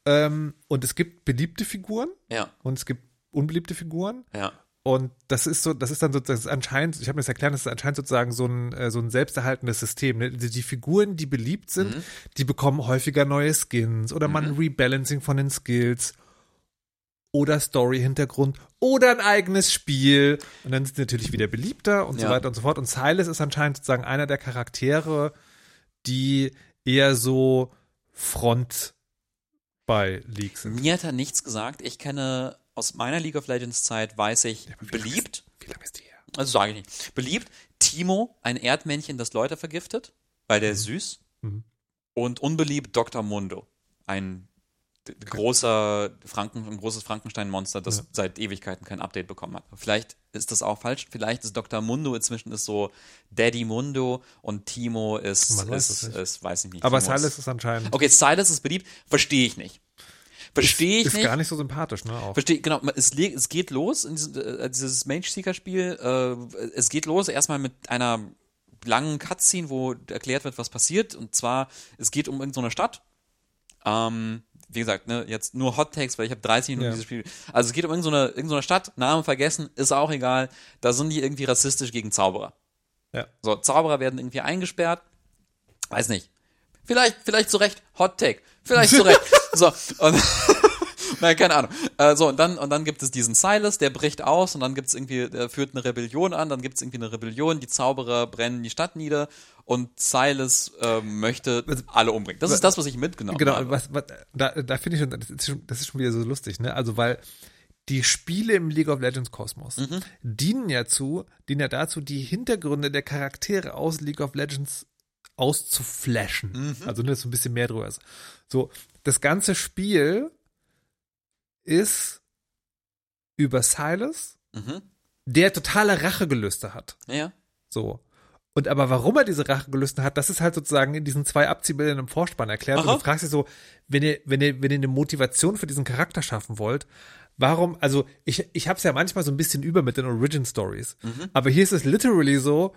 Ähm, und es gibt beliebte Figuren Ja, und es gibt unbeliebte Figuren. ja. Und das ist so, das ist dann so, das ist anscheinend, ich habe mir das erklärt, das ist anscheinend sozusagen so ein, äh, so ein selbsterhaltendes System. Ne? Die, die Figuren, die beliebt sind, Mhm. die bekommen häufiger neue Skins oder man ein Rebalancing von den Skills oder Story-Hintergrund oder ein eigenes Spiel. Und dann sind sie natürlich wieder beliebter und so Ja. weiter und so fort. Und Silas ist anscheinend sozusagen einer der Charaktere, die eher so Front bei League sind. Mir hat er nichts gesagt. Ich kenne aus meiner League of Legends Zeit, weiß ich, beliebt, Wie lange ist die her? also sage ich nicht, beliebt, Timo, ein Erdmännchen, das Leute vergiftet, weil der ist süß. Mhm. Und unbeliebt Dr. Mundo, ein großer Franken, ein großes Frankenstein-Monster, das Ja. seit Ewigkeiten kein Update bekommen hat. Vielleicht ist das auch falsch. Vielleicht ist Dr. Mundo inzwischen ist so Daddy Mundo und Timo ist, Man weiß ist, ist, weiß ich nicht. Aber Timo ist- Silas ist anscheinend Okay, Silas ist beliebt, verstehe ich nicht. Verstehe ich ist nicht. gar nicht so sympathisch, ne? Auch. Verstehe, genau, es, es geht los in diesem, äh, dieses Mage-Seeker-Spiel. Äh, es geht los erstmal mit einer langen Cutscene, wo erklärt wird, was passiert. Und zwar, es geht um irgendeine Stadt. Ähm, wie gesagt, ne, jetzt nur Hot Takes, weil ich habe 30 Minuten Ja. dieses Spiel. Also es geht um irgendeine, irgendeine Stadt, Namen vergessen, ist auch egal. Da sind die irgendwie rassistisch gegen Zauberer. Ja. So, Zauberer werden irgendwie eingesperrt. Weiß nicht. Vielleicht, vielleicht zu Recht, Hot Take. Vielleicht zu Recht. <laughs> so, und, <laughs> nein, keine Ahnung. Äh, so, und dann, und dann gibt es diesen Silas, der bricht aus und dann gibt es irgendwie, der führt eine Rebellion an, dann gibt es irgendwie eine Rebellion, die Zauberer brennen die Stadt nieder und Silas äh, möchte alle umbringen. Das ist das, was ich mitgenommen Genau, habe. was, was, da, da finde ich schon das, ist schon, das ist schon wieder so lustig, ne? Also, weil die Spiele im League of Legends Kosmos Mhm. dienen ja zu, dienen ja dazu, die Hintergründe der Charaktere aus League of Legends auszuflashen. Mhm. Also, ne, so ein bisschen mehr drüber ist. So, das ganze Spiel ist über Silas, Mhm. der totale Rachegelüste hat. Ja. So. Und aber warum er diese Rachegelüste hat, das ist halt sozusagen in diesen zwei Abziehbildern im Vorspann erklärt. Aha. Und du fragst dich so, wenn ihr, wenn ihr, wenn ihr eine Motivation für diesen Charakter schaffen wollt, warum, also ich, ich hab's ja manchmal so ein bisschen über mit den Origin Stories. Mhm. Aber hier ist es literally so,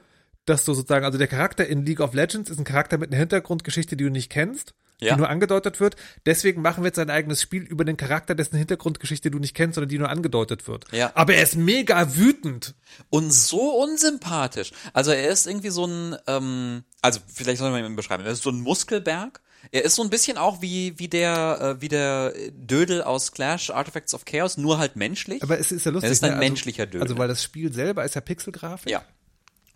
dass du sozusagen, also der Charakter in League of Legends ist ein Charakter mit einer Hintergrundgeschichte, die du nicht kennst, Ja. die nur angedeutet wird. Deswegen machen wir jetzt ein eigenes Spiel über den Charakter, dessen Hintergrundgeschichte du nicht kennst, sondern die nur angedeutet wird. Ja. Aber er ist mega wütend. Und so unsympathisch. Also er ist irgendwie so ein, ähm, also vielleicht soll man ihn beschreiben, er ist so ein Muskelberg. Er ist so ein bisschen auch wie, wie der, äh, wie der Dödel aus Clash, Artifacts of Chaos, nur halt menschlich. Aber es ist ja lustig. Er ist ein ne? menschlicher Dödel. Also, weil das Spiel selber ist ja Pixelgrafik. ja.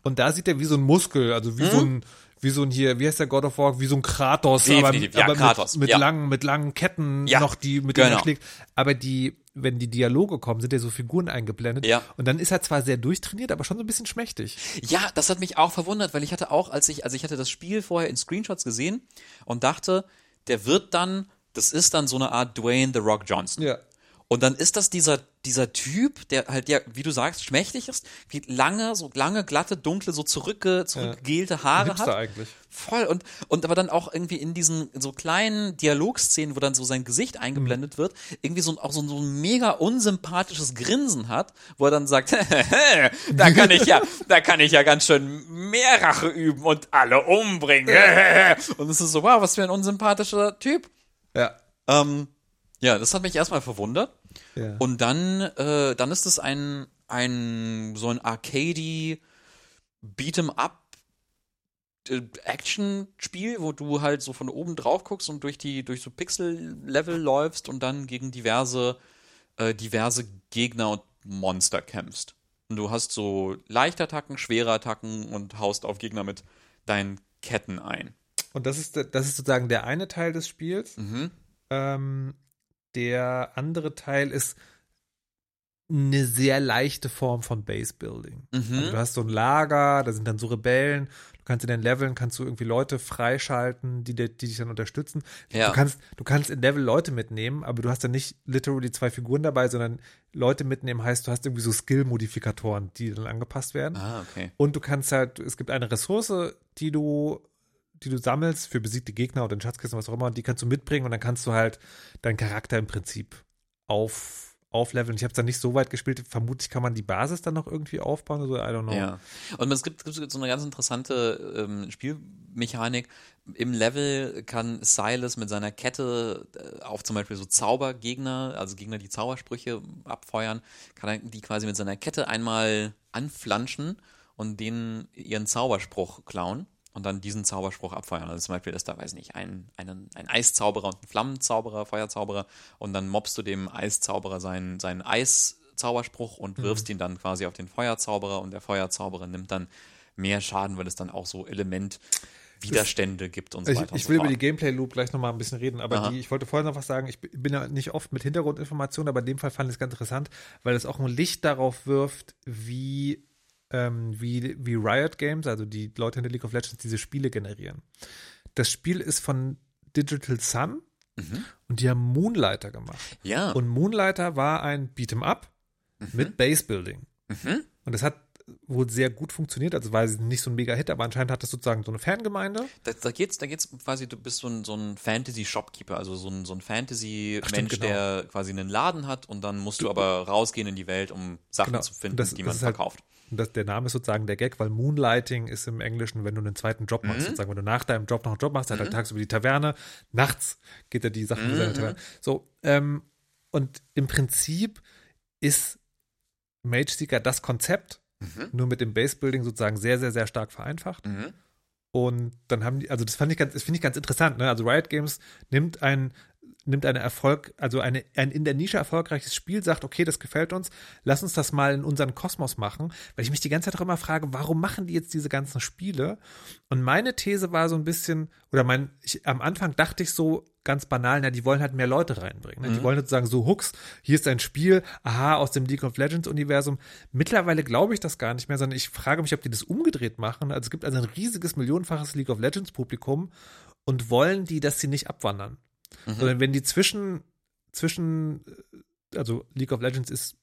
Und da sieht er wie so ein Muskel, also wie so ein, wie so ein hier, wie heißt der God of War, wie so ein Kratos, aber, Definitiv, ja, aber Kratos, mit, mit ja. langen, mit langen Ketten Ja, noch, die, mit genau. schlägt. Aber die, wenn die Dialoge kommen, sind ja so Figuren eingeblendet. Ja. Und dann ist er zwar sehr durchtrainiert, aber schon so ein bisschen schmächtig. Ja, das hat mich auch verwundert, weil ich hatte auch, als ich, also ich hatte das Spiel vorher in Screenshots gesehen und dachte, der wird dann das ist dann so eine Art Dwayne The Rock Johnson. Ja. Und dann ist das dieser, dieser Typ, der halt ja, wie du sagst, schmächtig ist, wie lange, so lange, glatte, dunkle, so zurückge, zurückgegelte Haare Hipster hat. eigentlich. Voll. Und, und aber dann auch irgendwie in diesen so kleinen Dialogszenen, wo dann so sein Gesicht Mhm. eingeblendet wird, irgendwie so, ein- auch so, ein- so ein mega unsympathisches Grinsen hat, wo er dann sagt, <laughs> da kann ich ja, da kann ich ja ganz schön mehr Rache üben und alle umbringen. <laughs> und es ist so, wow, was für ein unsympathischer Typ. Ja. Ähm, ja, das hat mich erstmal verwundert. Ja. Und dann, äh, dann ist es ein, ein, so ein Arcady Beat'em Up äh, Action-Spiel, wo du halt so von oben drauf guckst und durch die, durch so Pixel-Level läufst und dann gegen diverse, äh, diverse Gegner und Monster kämpfst. Und du hast so leichte Attacken, schwere Attacken und haust auf Gegner mit deinen Ketten ein. Und das ist, das ist sozusagen der eine Teil des Spiels. Mhm. Ähm, der andere Teil ist eine sehr leichte Form von Base Building. Mhm. Also du hast so ein Lager, da sind dann so Rebellen. Du kannst in den Leveln kannst du irgendwie Leute freischalten, die, die dich dann unterstützen. Ja. Du kannst du kannst in Level Leute mitnehmen, aber du hast dann nicht literally zwei Figuren dabei, sondern Leute mitnehmen heißt, du hast irgendwie so Skill Modifikatoren, die dann angepasst werden. Ah, okay. Und du kannst halt, es gibt eine Ressource, die du, die du sammelst für besiegte Gegner oder in Schatzkisten, was auch immer, die kannst du mitbringen und dann kannst du halt deinen Charakter im Prinzip auf, aufleveln. Ich habe es dann nicht so weit gespielt, vermutlich kann man die Basis dann noch irgendwie aufbauen oder so, I don't know. Ja. Und es gibt, es gibt so eine ganz interessante ähm, Spielmechanik. Im Level kann Silas mit seiner Kette äh, auf zum Beispiel so Zaubergegner, also Gegner, die Zaubersprüche abfeuern, kann er die quasi mit seiner Kette einmal anflanschen und denen ihren Zauberspruch klauen und dann diesen Zauberspruch abfeuern. Also zum Beispiel ist da, weiß nicht, ein, einen, ein Eiszauberer und ein Flammenzauberer, Feuerzauberer und dann mobst du dem Eiszauberer seinen, seinen Eiszauberspruch und Mhm. wirfst ihn dann quasi auf den Feuerzauberer und der Feuerzauberer nimmt dann mehr Schaden, weil es dann auch so Element Widerstände gibt und so Ich, weiter. ich so will über fort. die Gameplay-Loop gleich nochmal ein bisschen reden, aber die, ich wollte vorher noch was sagen. Ich bin ja nicht oft mit Hintergrundinformationen, aber in dem Fall fand ich es ganz interessant, weil es auch ein Licht darauf wirft, wie, ähm, wie, wie Riot Games, also die Leute hinter League of Legends, diese Spiele generieren. Das Spiel ist von Digital Sun und die haben Moonlighter gemacht. Ja. Und Moonlighter war ein Beat'em Up mit Base Building. Und das hat wohl sehr gut funktioniert, also war es nicht so ein Mega-Hit, aber anscheinend hat das sozusagen so eine Fangemeinde. Da, da geht's, da geht's quasi, du bist so ein, so ein Fantasy-Shopkeeper, also so ein, so ein Fantasy-Mensch, genau. der quasi einen Laden hat und dann musst du aber rausgehen in die Welt, um Sachen Genau. zu finden, Das- die man halt- verkauft. Und das, der Name ist sozusagen der Gag, weil Moonlighting ist im Englischen, wenn du einen zweiten Job Mhm. machst, sozusagen, wenn du nach deinem Job noch einen Job machst, halt, halt tagsüber die Taverne, nachts geht er die Sachen in Mhm. seine Taverne. So, ähm, und im Prinzip ist Mage Seeker das Konzept, Mhm. nur mit dem Base-Building sozusagen sehr, sehr, sehr stark vereinfacht. Mhm. Und dann haben die, also das fand ich ganz, das finde ich ganz interessant, ne? Also Riot Games nimmt ein, nimmt eine Erfolg, also eine, ein in der Nische erfolgreiches Spiel, sagt, okay, das gefällt uns, lass uns das mal in unseren Kosmos machen, weil ich mich die ganze Zeit auch immer frage, warum machen die jetzt diese ganzen Spiele? Und meine These war so ein bisschen, oder mein, ich, am Anfang dachte ich so ganz banal, na, die wollen halt mehr Leute reinbringen. Ne? Die wollen sozusagen so Hooks, hier ist ein Spiel, aha, aus dem League of Legends Universum. Mittlerweile glaube ich das gar nicht mehr, sondern ich frage mich, ob die das umgedreht machen. Also es gibt also ein riesiges, millionenfaches League of Legends Publikum und wollen die, dass sie nicht abwandern. Sondern wenn die zwischen, zwischen, äh, also League of Legends ist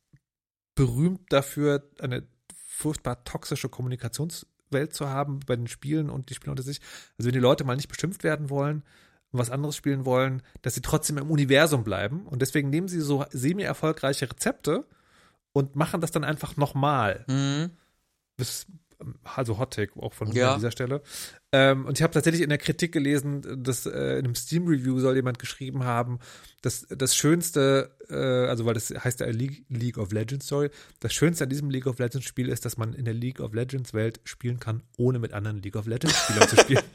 berühmt dafür, eine furchtbar toxische Kommunikationswelt zu haben bei den Spielen und die Spiele unter sich. Also wenn die Leute mal nicht beschimpft werden wollen und was anderes spielen wollen, dass sie trotzdem im Universum bleiben. Und deswegen nehmen sie so semi-erfolgreiche Rezepte und machen das dann einfach nochmal. Mhm. Das, also Hot Take auch von mir Ja. an dieser Stelle. Ähm, und ich habe tatsächlich in der Kritik gelesen, dass äh, in einem Steam-Review soll jemand geschrieben haben, dass das Schönste, äh, also weil das heißt ja League, League of Legends, sorry, das Schönste an diesem League of Legends Spiel ist, dass man in der League of Legends Welt spielen kann, ohne mit anderen League of Legends Spielern zu spielen. <laughs>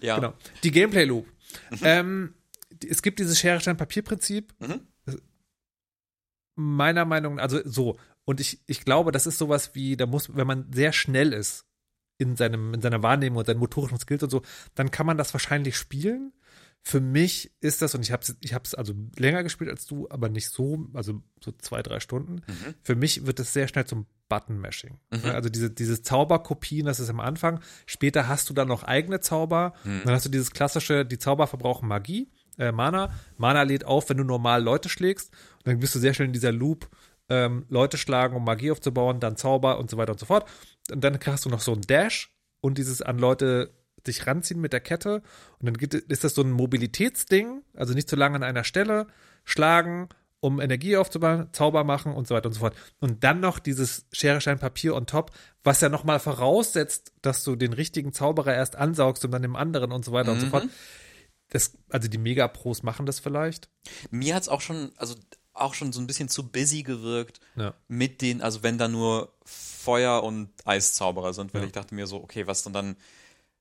Ja. Genau. Die Gameplay Loop. Ähm, es gibt dieses Schere-Stein-Papier-Prinzip. Mhm. Meiner Meinung nach, also so. Und ich, ich glaube, das ist sowas wie, da muss, wenn man sehr schnell ist in seinem, in seiner Wahrnehmung und seinen motorischen Skills und so, dann kann man das wahrscheinlich spielen. Für mich ist das, und ich habe es ich hab's also länger gespielt als du, aber nicht so, also so zwei, drei Stunden. Für mich wird es sehr schnell zum Button-Mashing. Also diese, dieses Zauberkopien, das ist am Anfang. Später hast du dann noch eigene Zauber. Dann hast du dieses klassische, die Zauber verbrauchen Magie. äh, Mana. Mana lädt auf, wenn du normal Leute schlägst. Und dann bist du sehr schnell in dieser Loop, ähm, Leute schlagen, um Magie aufzubauen, dann Zauber und so weiter und so fort. Und dann hast du noch so einen Dash und dieses an Leute dich ranziehen mit der Kette. Und dann gibt, ist das so ein Mobilitätsding, also nicht zu lange an einer Stelle schlagen, um Energie aufzubauen, Zauber machen und so weiter und so fort. Und dann noch dieses Schere, Stein, Papier on top, was ja nochmal voraussetzt, dass du den richtigen Zauberer erst ansaugst und dann dem anderen und so weiter und so fort. Das, also die Mega-Pros machen das vielleicht. Mir hat's auch schon, also auch schon so ein bisschen zu busy gewirkt Ja. mit den, also wenn da nur Feuer- und Eiszauberer sind, weil Ja. ich dachte mir so, okay, was denn dann,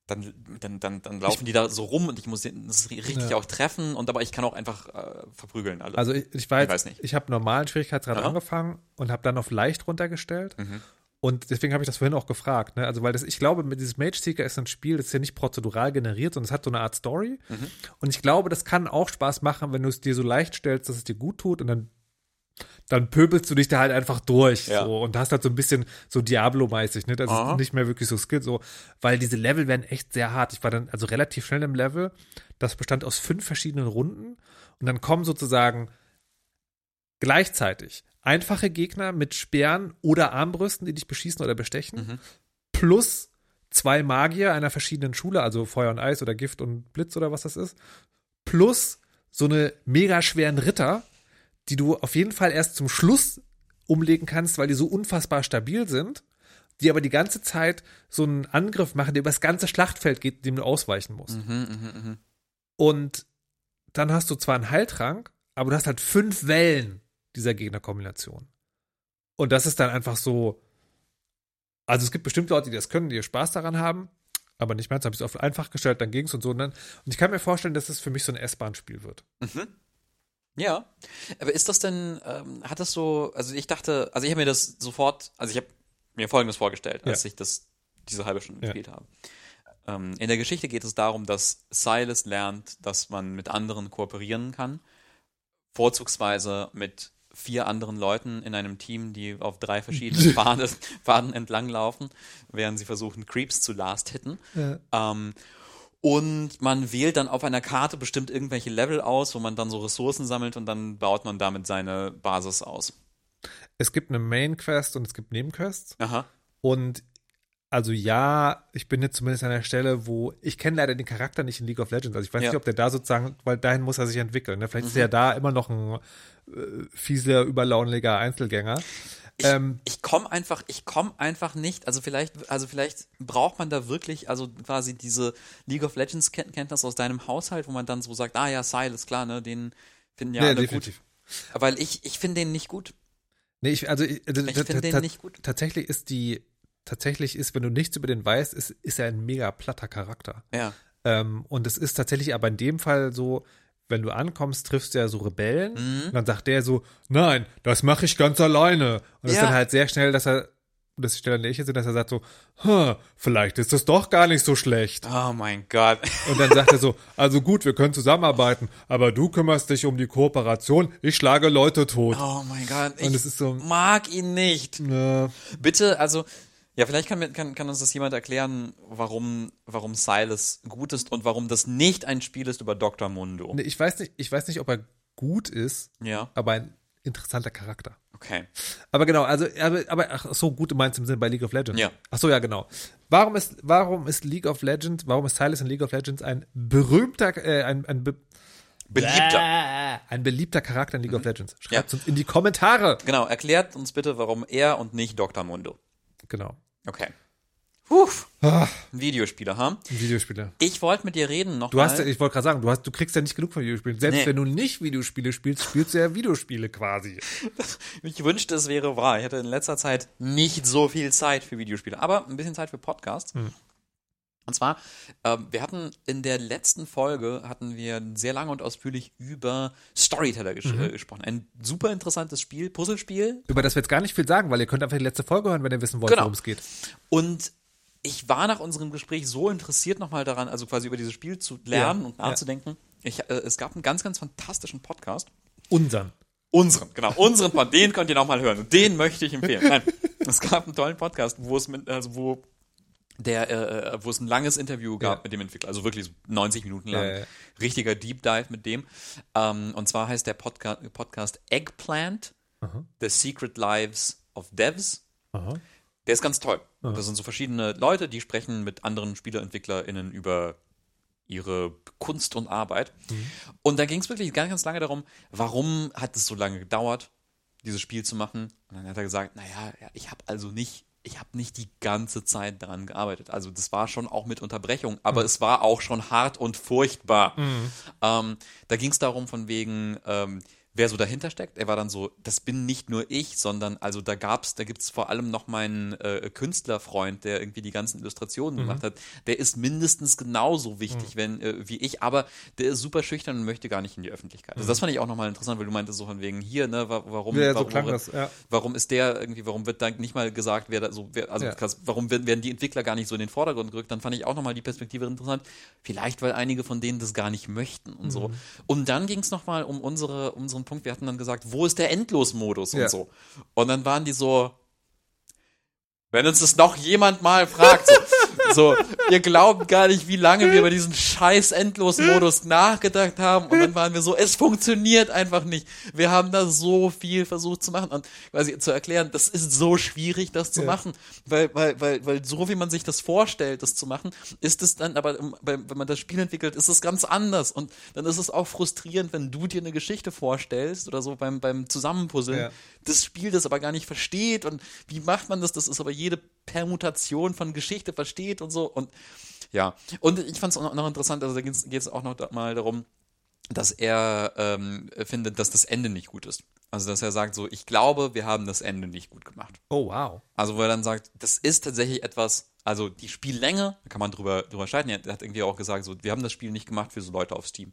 dann, dann, dann, dann laufen die da so rum und ich muss das richtig Ja. auch treffen und aber ich kann auch einfach äh, verprügeln alle. Also ich, ich weiß, Ich weiß nicht. ich habe normalen Schwierigkeitsgrad angefangen und habe dann auf leicht runtergestellt. Mhm. Und deswegen habe ich das vorhin auch gefragt. Ne? Also, weil das, ich glaube, mit dieses Mage Seeker ist ein Spiel, das ist ja nicht prozedural generiert, sondern es hat so eine Art Story. Mhm. Und ich glaube, das kann auch Spaß machen, wenn du es dir so leicht stellst, dass es dir gut tut und dann dann pöbelst du dich da halt einfach durch Ja. so und hast halt so ein bisschen so Diablo-mäßig, ne? Das Aha. ist nicht mehr wirklich so Skill, so, weil diese Level werden echt sehr hart. Ich war dann also relativ schnell im Level. Das bestand aus fünf verschiedenen Runden und dann kommen sozusagen gleichzeitig einfache Gegner mit Speeren oder Armbrüsten, die dich beschießen oder bestechen, plus zwei Magier einer verschiedenen Schule, also Feuer und Eis oder Gift und Blitz oder was das ist, plus so eine mega schweren Ritter, die du auf jeden Fall erst zum Schluss umlegen kannst, weil die so unfassbar stabil sind, die aber die ganze Zeit so einen Angriff machen, der über das ganze Schlachtfeld geht, dem du ausweichen musst. Und dann hast du zwar einen Heiltrank, aber du hast halt fünf Wellen dieser Gegnerkombination. Und das ist dann einfach so. Also es gibt bestimmt Leute, die das können, die Spaß daran haben, aber nicht meins. Habe ich es auf einfach gestellt, dann ging's und so. Und, dann, und ich kann mir vorstellen, dass es für mich so ein S-Bahn-Spiel wird. Ja, aber ist das denn, ähm, hat das so, also ich dachte, also ich habe mir das sofort, also ich habe mir Folgendes vorgestellt, als Ja. ich das diese halbe Stunde Ja. gespielt habe. Ähm, in der Geschichte geht es darum, dass Silas lernt, dass man mit anderen kooperieren kann, vorzugsweise mit vier anderen Leuten in einem Team, die auf drei verschiedenen <laughs> Pfade, Pfaden entlanglaufen, während sie versuchen, Creeps zu last-hitten. Ähm, und man wählt dann auf einer Karte bestimmt irgendwelche Level aus, wo man dann so Ressourcen sammelt und dann baut man damit seine Basis aus. Es gibt eine Main-Quest und es gibt Nebenquests. Aha. Und also ja, ich bin jetzt zumindest an der Stelle, wo ich kenne leider den Charakter nicht in League of Legends. Also ich weiß Ja. nicht, ob der da sozusagen, weil dahin muss er sich entwickeln. Ne? Vielleicht ist er ja da immer noch ein äh, fieser, überlaunliger Einzelgänger. Ich, Ähm, ich komme einfach, ich komme einfach nicht, also vielleicht, also vielleicht braucht man da wirklich, also quasi diese League of Legends Ken- Kenntnis aus deinem Haushalt, wo man dann so sagt, ah ja, Silas, klar, ne, den finden ja, nee, alle definitiv. gut. Weil ich, ich finde den nicht gut. Nee, ich, also, ich, also Ich ta- find den nicht gut. Tatsächlich ist die, tatsächlich ist, wenn du nichts über den weißt, ist, ist er ein mega platter Charakter. Ja. Ähm, und es ist tatsächlich aber in dem Fall so, wenn du ankommst, triffst du ja so Rebellen Mhm. und dann sagt der so, nein, das mache ich ganz alleine. Und es Ja. ist dann halt sehr schnell, dass er, das ist die Stelle, an der ich jetzt bin, dass er sagt so, vielleicht ist das doch gar nicht so schlecht. Oh mein Gott. Und dann sagt er so, also gut, wir können zusammenarbeiten, aber du kümmerst dich um die Kooperation, ich schlage Leute tot. Oh mein Gott. Ich Und es ist so- mag ihn nicht. Äh, Bitte, also, ja, vielleicht kann, kann, kann uns das jemand erklären, warum, warum Silas gut ist und warum das nicht ein Spiel ist über Dr. Mundo. nee, ich weiß nicht, ich weiß nicht, ob er gut ist, Ja, aber ein interessanter Charakter. okay. Aber genau, also, aber, aber ach so, gut, du meinst im Sinne bei League of Legends. Ja. Ach so, ja, genau. Warum ist, warum ist League of Legends, warum ist Silas in League of Legends ein berühmter, äh, ein, ein, be Beliebter. ein beliebter Charakter in League of Legends? Schreibt Ja. uns in die Kommentare. Genau, erklärt uns bitte, warum er und nicht Dr. Mundo. Genau. Okay. Puh. Videospieler, ha? Videospiele. Ich wollte mit dir reden noch Du mal. hast, ja- ich wollte gerade sagen, du hast, du kriegst ja nicht genug von Videospielen. Selbst Nee. wenn du nicht Videospiele spielst, spielst du ja Videospiele quasi. <laughs> Ich wünschte, es wäre wahr. Ich hatte in letzter Zeit nicht so viel Zeit für Videospiele, aber ein bisschen Zeit für Podcasts. Und zwar, ähm, wir hatten in der letzten Folge hatten wir sehr lange und ausführlich über Storyteller ges äh, gesprochen. Ein super interessantes Spiel, Puzzlespiel. Über das wir jetzt gar nicht viel sagen, weil ihr könnt einfach die letzte Folge hören, wenn ihr wissen wollt, Genau. worum es geht. Und ich war nach unserem Gespräch so interessiert nochmal daran, also quasi über dieses Spiel zu lernen Ja, und nachzudenken. Ich, äh, es gab einen ganz, ganz fantastischen Podcast. Unsern. Unseren, genau, unseren Pod, den könnt ihr noch mal hören. Und den möchte ich empfehlen. Nein, <laughs> es gab einen tollen Podcast, wo es mit, also wo der, äh, wo es ein langes Interview gab Ja. mit dem Entwickler, also wirklich so 90 Minuten lang. Ja, ja. Richtiger Deep Dive mit dem. Ähm, und zwar heißt der Podca Podcast Eggplant, The Secret Lives of Devs. Der ist ganz toll. Das sind so verschiedene Leute, die sprechen mit anderen SpielerentwicklerInnen über ihre Kunst und Arbeit. Und da ging es wirklich ganz, ganz lange darum, warum hat es so lange gedauert, dieses Spiel zu machen. Und dann hat er gesagt, naja, ja, ich habe also nicht, ich habe nicht die ganze Zeit daran gearbeitet. Also das war schon auch mit Unterbrechung, aber es war auch schon hart und furchtbar. Ähm, da ging es darum von wegen, ähm, wer so dahinter steckt. Er war dann so, das bin nicht nur ich, sondern also da gab's, da gibt's vor allem noch meinen äh, Künstlerfreund, der irgendwie die ganzen Illustrationen gemacht hat. Der ist mindestens genauso wichtig, wenn äh, wie ich, aber der ist super schüchtern und möchte gar nicht in die Öffentlichkeit. Also das fand ich auch nochmal interessant, weil du meintest so von wegen hier, ne, wa- warum, Ja, so warum, das, ja. warum ist der irgendwie, warum wird da nicht mal gesagt, wer da so, wer, also Ja. krass, warum werden, die Entwickler gar nicht so in den Vordergrund gerückt? Dann fand ich auch nochmal die Perspektive interessant. Vielleicht, weil einige von denen das gar nicht möchten und Mhm. so. Und dann ging es nochmal um unsere, unseren Punkt. Wir hatten dann gesagt, wo ist der Endlosmodus Ja. und so. Und dann waren die so, wenn uns das noch jemand mal fragt, so, <laughs> so, ihr glaubt gar nicht, wie lange wir über diesen scheiß Endlosmodus nachgedacht haben. Und dann waren wir so, es funktioniert einfach nicht. Wir haben da so viel versucht zu machen und quasi zu erklären, das ist so schwierig, das zu Ja. machen. Weil, weil, weil, weil so wie man sich das vorstellt, das zu machen, ist es dann, aber beim- wenn man das Spiel entwickelt, ist es ganz anders. Und dann ist es auch frustrierend, wenn du dir eine Geschichte vorstellst oder so beim, beim Zusammenpuzzeln, Ja. das Spiel das aber gar nicht versteht und wie macht man das, das ist aber jede Permutation von Geschichte versteht und so und ja, und ich fand es auch noch interessant, also da geht es auch noch mal darum, dass er ähm, findet, dass das Ende nicht gut ist. Also dass er sagt so, ich glaube, wir haben das Ende nicht gut gemacht. Oh, wow. Also wo er dann sagt, das ist tatsächlich etwas, also die Spiellänge, da kann man drüber, drüber streiten, er hat irgendwie auch gesagt, so, wir haben das Spiel nicht gemacht für so Leute auf Steam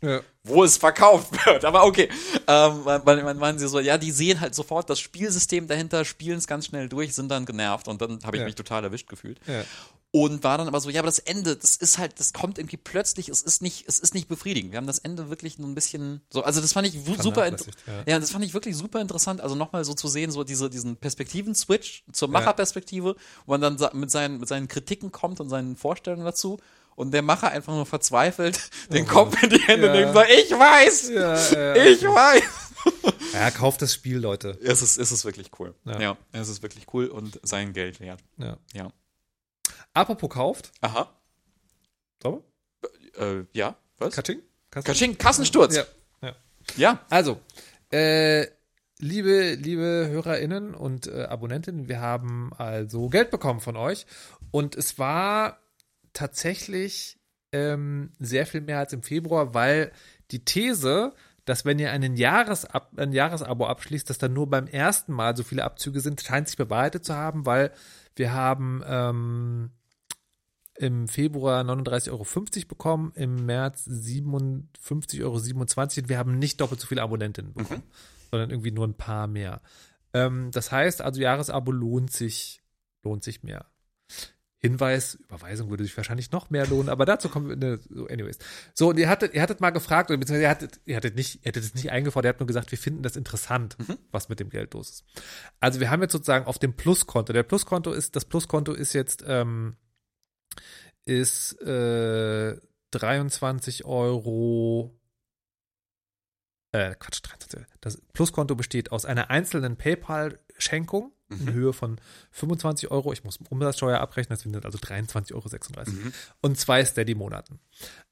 Ja. wo es verkauft wird. Aber okay. Ähm, weil, man meinen sie so, ja, die sehen halt sofort das Spielsystem dahinter, spielen es ganz schnell durch, sind dann genervt und dann habe ich Ja. mich total erwischt gefühlt. Ja. Und war dann aber so, ja, aber das Ende, das ist halt, das kommt irgendwie plötzlich, es ist nicht, es ist nicht befriedigend. Wir haben das Ende wirklich nur ein bisschen so, also das fand ich super, ja. ja, das fand ich wirklich super interessant, also nochmal so zu sehen, so diese, diesen Perspektiven-Switch zur Macherperspektive, wo man dann mit seinen, mit seinen Kritiken kommt und seinen Vorstellungen dazu. Und der Macher einfach nur verzweifelt den Kopf in die Hände Oh Ja. nimmt und sagt, ich weiß! Ja, ja. Ich weiß! ja, kauft das Spiel, Leute. Es ist, es ist wirklich cool. Ja. Ja. es ist wirklich cool und sein Geld wert. Ja. Ja. Apropos kauft. Aha. Sauber? Äh, ja, was? Katsching? Kasching, Kassensturz. Ja. ja. ja. Also, äh, liebe, liebe HörerInnen und äh, Abonnentinnen, wir haben also Geld bekommen von euch und es war tatsächlich ähm, sehr viel mehr als im Februar, weil die These, dass wenn ihr einen Jahresab ein Jahresabo abschließt, dass dann nur beim ersten Mal so viele Abzüge sind, scheint sich bewahrheitet zu haben, weil wir haben ähm, im Februar 39,50 Euro bekommen, im März 57,27 Euro. Wir haben nicht doppelt so viele Abonnentinnen bekommen, sondern irgendwie nur ein paar mehr. Ähm, das heißt also, Jahresabo lohnt sich, lohnt sich mehr. Hinweis, Überweisung würde sich wahrscheinlich noch mehr lohnen, aber dazu kommen wir, ne, so, anyways. So, und ihr hattet, ihr hattet mal gefragt, oder beziehungsweise ihr hattet, ihr hattet nicht, ihr hattet es nicht eingefordert, ihr habt nur gesagt, wir finden das interessant, was mit dem Geld los ist. Also wir haben jetzt sozusagen auf dem Pluskonto, der Pluskonto ist, das Pluskonto ist jetzt, ähm, ist äh, 23 Euro. Äh, Quatsch, 23. Das Pluskonto besteht aus einer einzelnen PayPal-Schenkung in Höhe von 25 Euro. Ich muss Umsatzsteuer abrechnen, das sind also 23,36 Euro. Und zwei Steady-Monaten.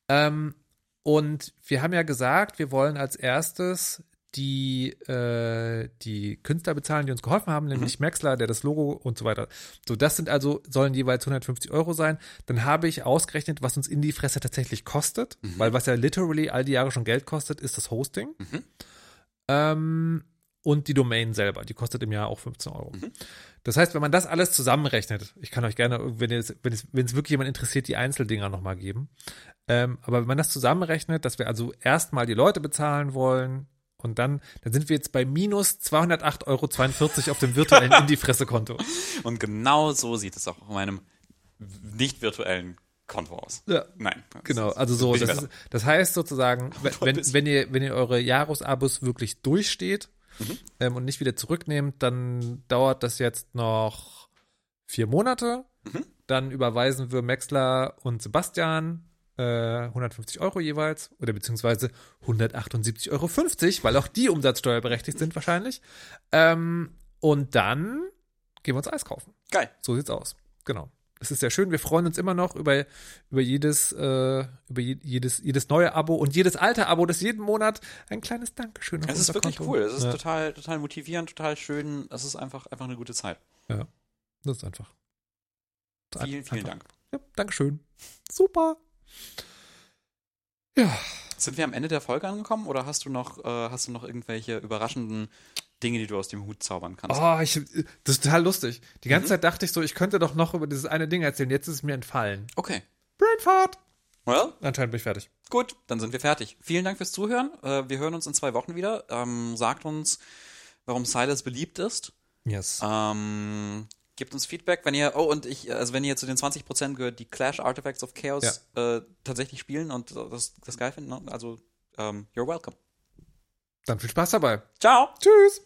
Ähm, und wir haben ja gesagt, wir wollen als erstes die, äh, die Künstler bezahlen, die uns geholfen haben, nämlich Maxler, der das Logo und so weiter. So, das sind also, sollen jeweils 150 Euro sein. Dann habe ich ausgerechnet, was uns in die Fresse tatsächlich kostet, weil was ja literally all die Jahre schon Geld kostet, ist das Hosting. Ähm, und die Domain selber, die kostet im Jahr auch 15 Euro. Das heißt, wenn man das alles zusammenrechnet, ich kann euch gerne, wenn es, wenn es, wenn es wirklich jemand interessiert, die Einzeldinger nochmal geben. Ähm, aber wenn man das zusammenrechnet, dass wir also erstmal die Leute bezahlen wollen und dann, dann sind wir jetzt bei minus 208,42 Euro auf dem virtuellen <laughs> Indie-Fresse-Konto. Und genau so sieht es auch auf meinem nicht virtuellen Konto aus. Ja. Nein. Genau, also so, das, ist, das heißt sozusagen, <laughs> wenn, wenn, wenn ihr, wenn ihr eure Jahresabos wirklich durchsteht Mhm. ähm, und nicht wieder zurücknehmt, dann dauert das jetzt noch vier Monate. Mhm. dann überweisen wir Maxler und Sebastian äh, 150 Euro jeweils oder beziehungsweise 178,50 Euro, weil auch die umsatzsteuerberechtigt sind wahrscheinlich. Ähm, und dann gehen wir uns Eis kaufen. Geil. So sieht's aus. Genau. Es ist sehr schön. Wir freuen uns immer noch über, über jedes, äh, über je, jedes, jedes neue Abo und jedes alte Abo, das jeden Monat ein kleines Dankeschön auf Es ist wirklich Konto. cool. Es ist ja. total, total motivierend, total schön. Es ist einfach, einfach eine gute Zeit. Ja, das ist einfach. Das Vielen, vielen einfach. Dank. Ja, Dankeschön. Super. Ja, Sind wir am Ende der Folge angekommen oder hast du noch, äh, hast du noch irgendwelche überraschenden Dinge, die du aus dem Hut zaubern kannst? oh, ich, das ist total lustig. Die Mhm. ganze Zeit dachte ich so, ich könnte doch noch über dieses eine Ding erzählen. Jetzt ist es mir entfallen. Okay. Brainfart. Well, Anscheinend bin ich fertig. gut, dann sind wir fertig. Vielen Dank fürs Zuhören. Äh, wir hören uns in zwei Wochen wieder. Ähm, sagt uns, warum Silas beliebt ist. Yes. Ähm, gebt uns Feedback, wenn ihr, oh, und ich, also wenn ihr zu den 20% gehört, die Clash Artifacts of Chaos äh, tatsächlich spielen und das, das geil finden, ne? also, ähm, you're welcome. Dann viel Spaß dabei. Ciao! Tschüss.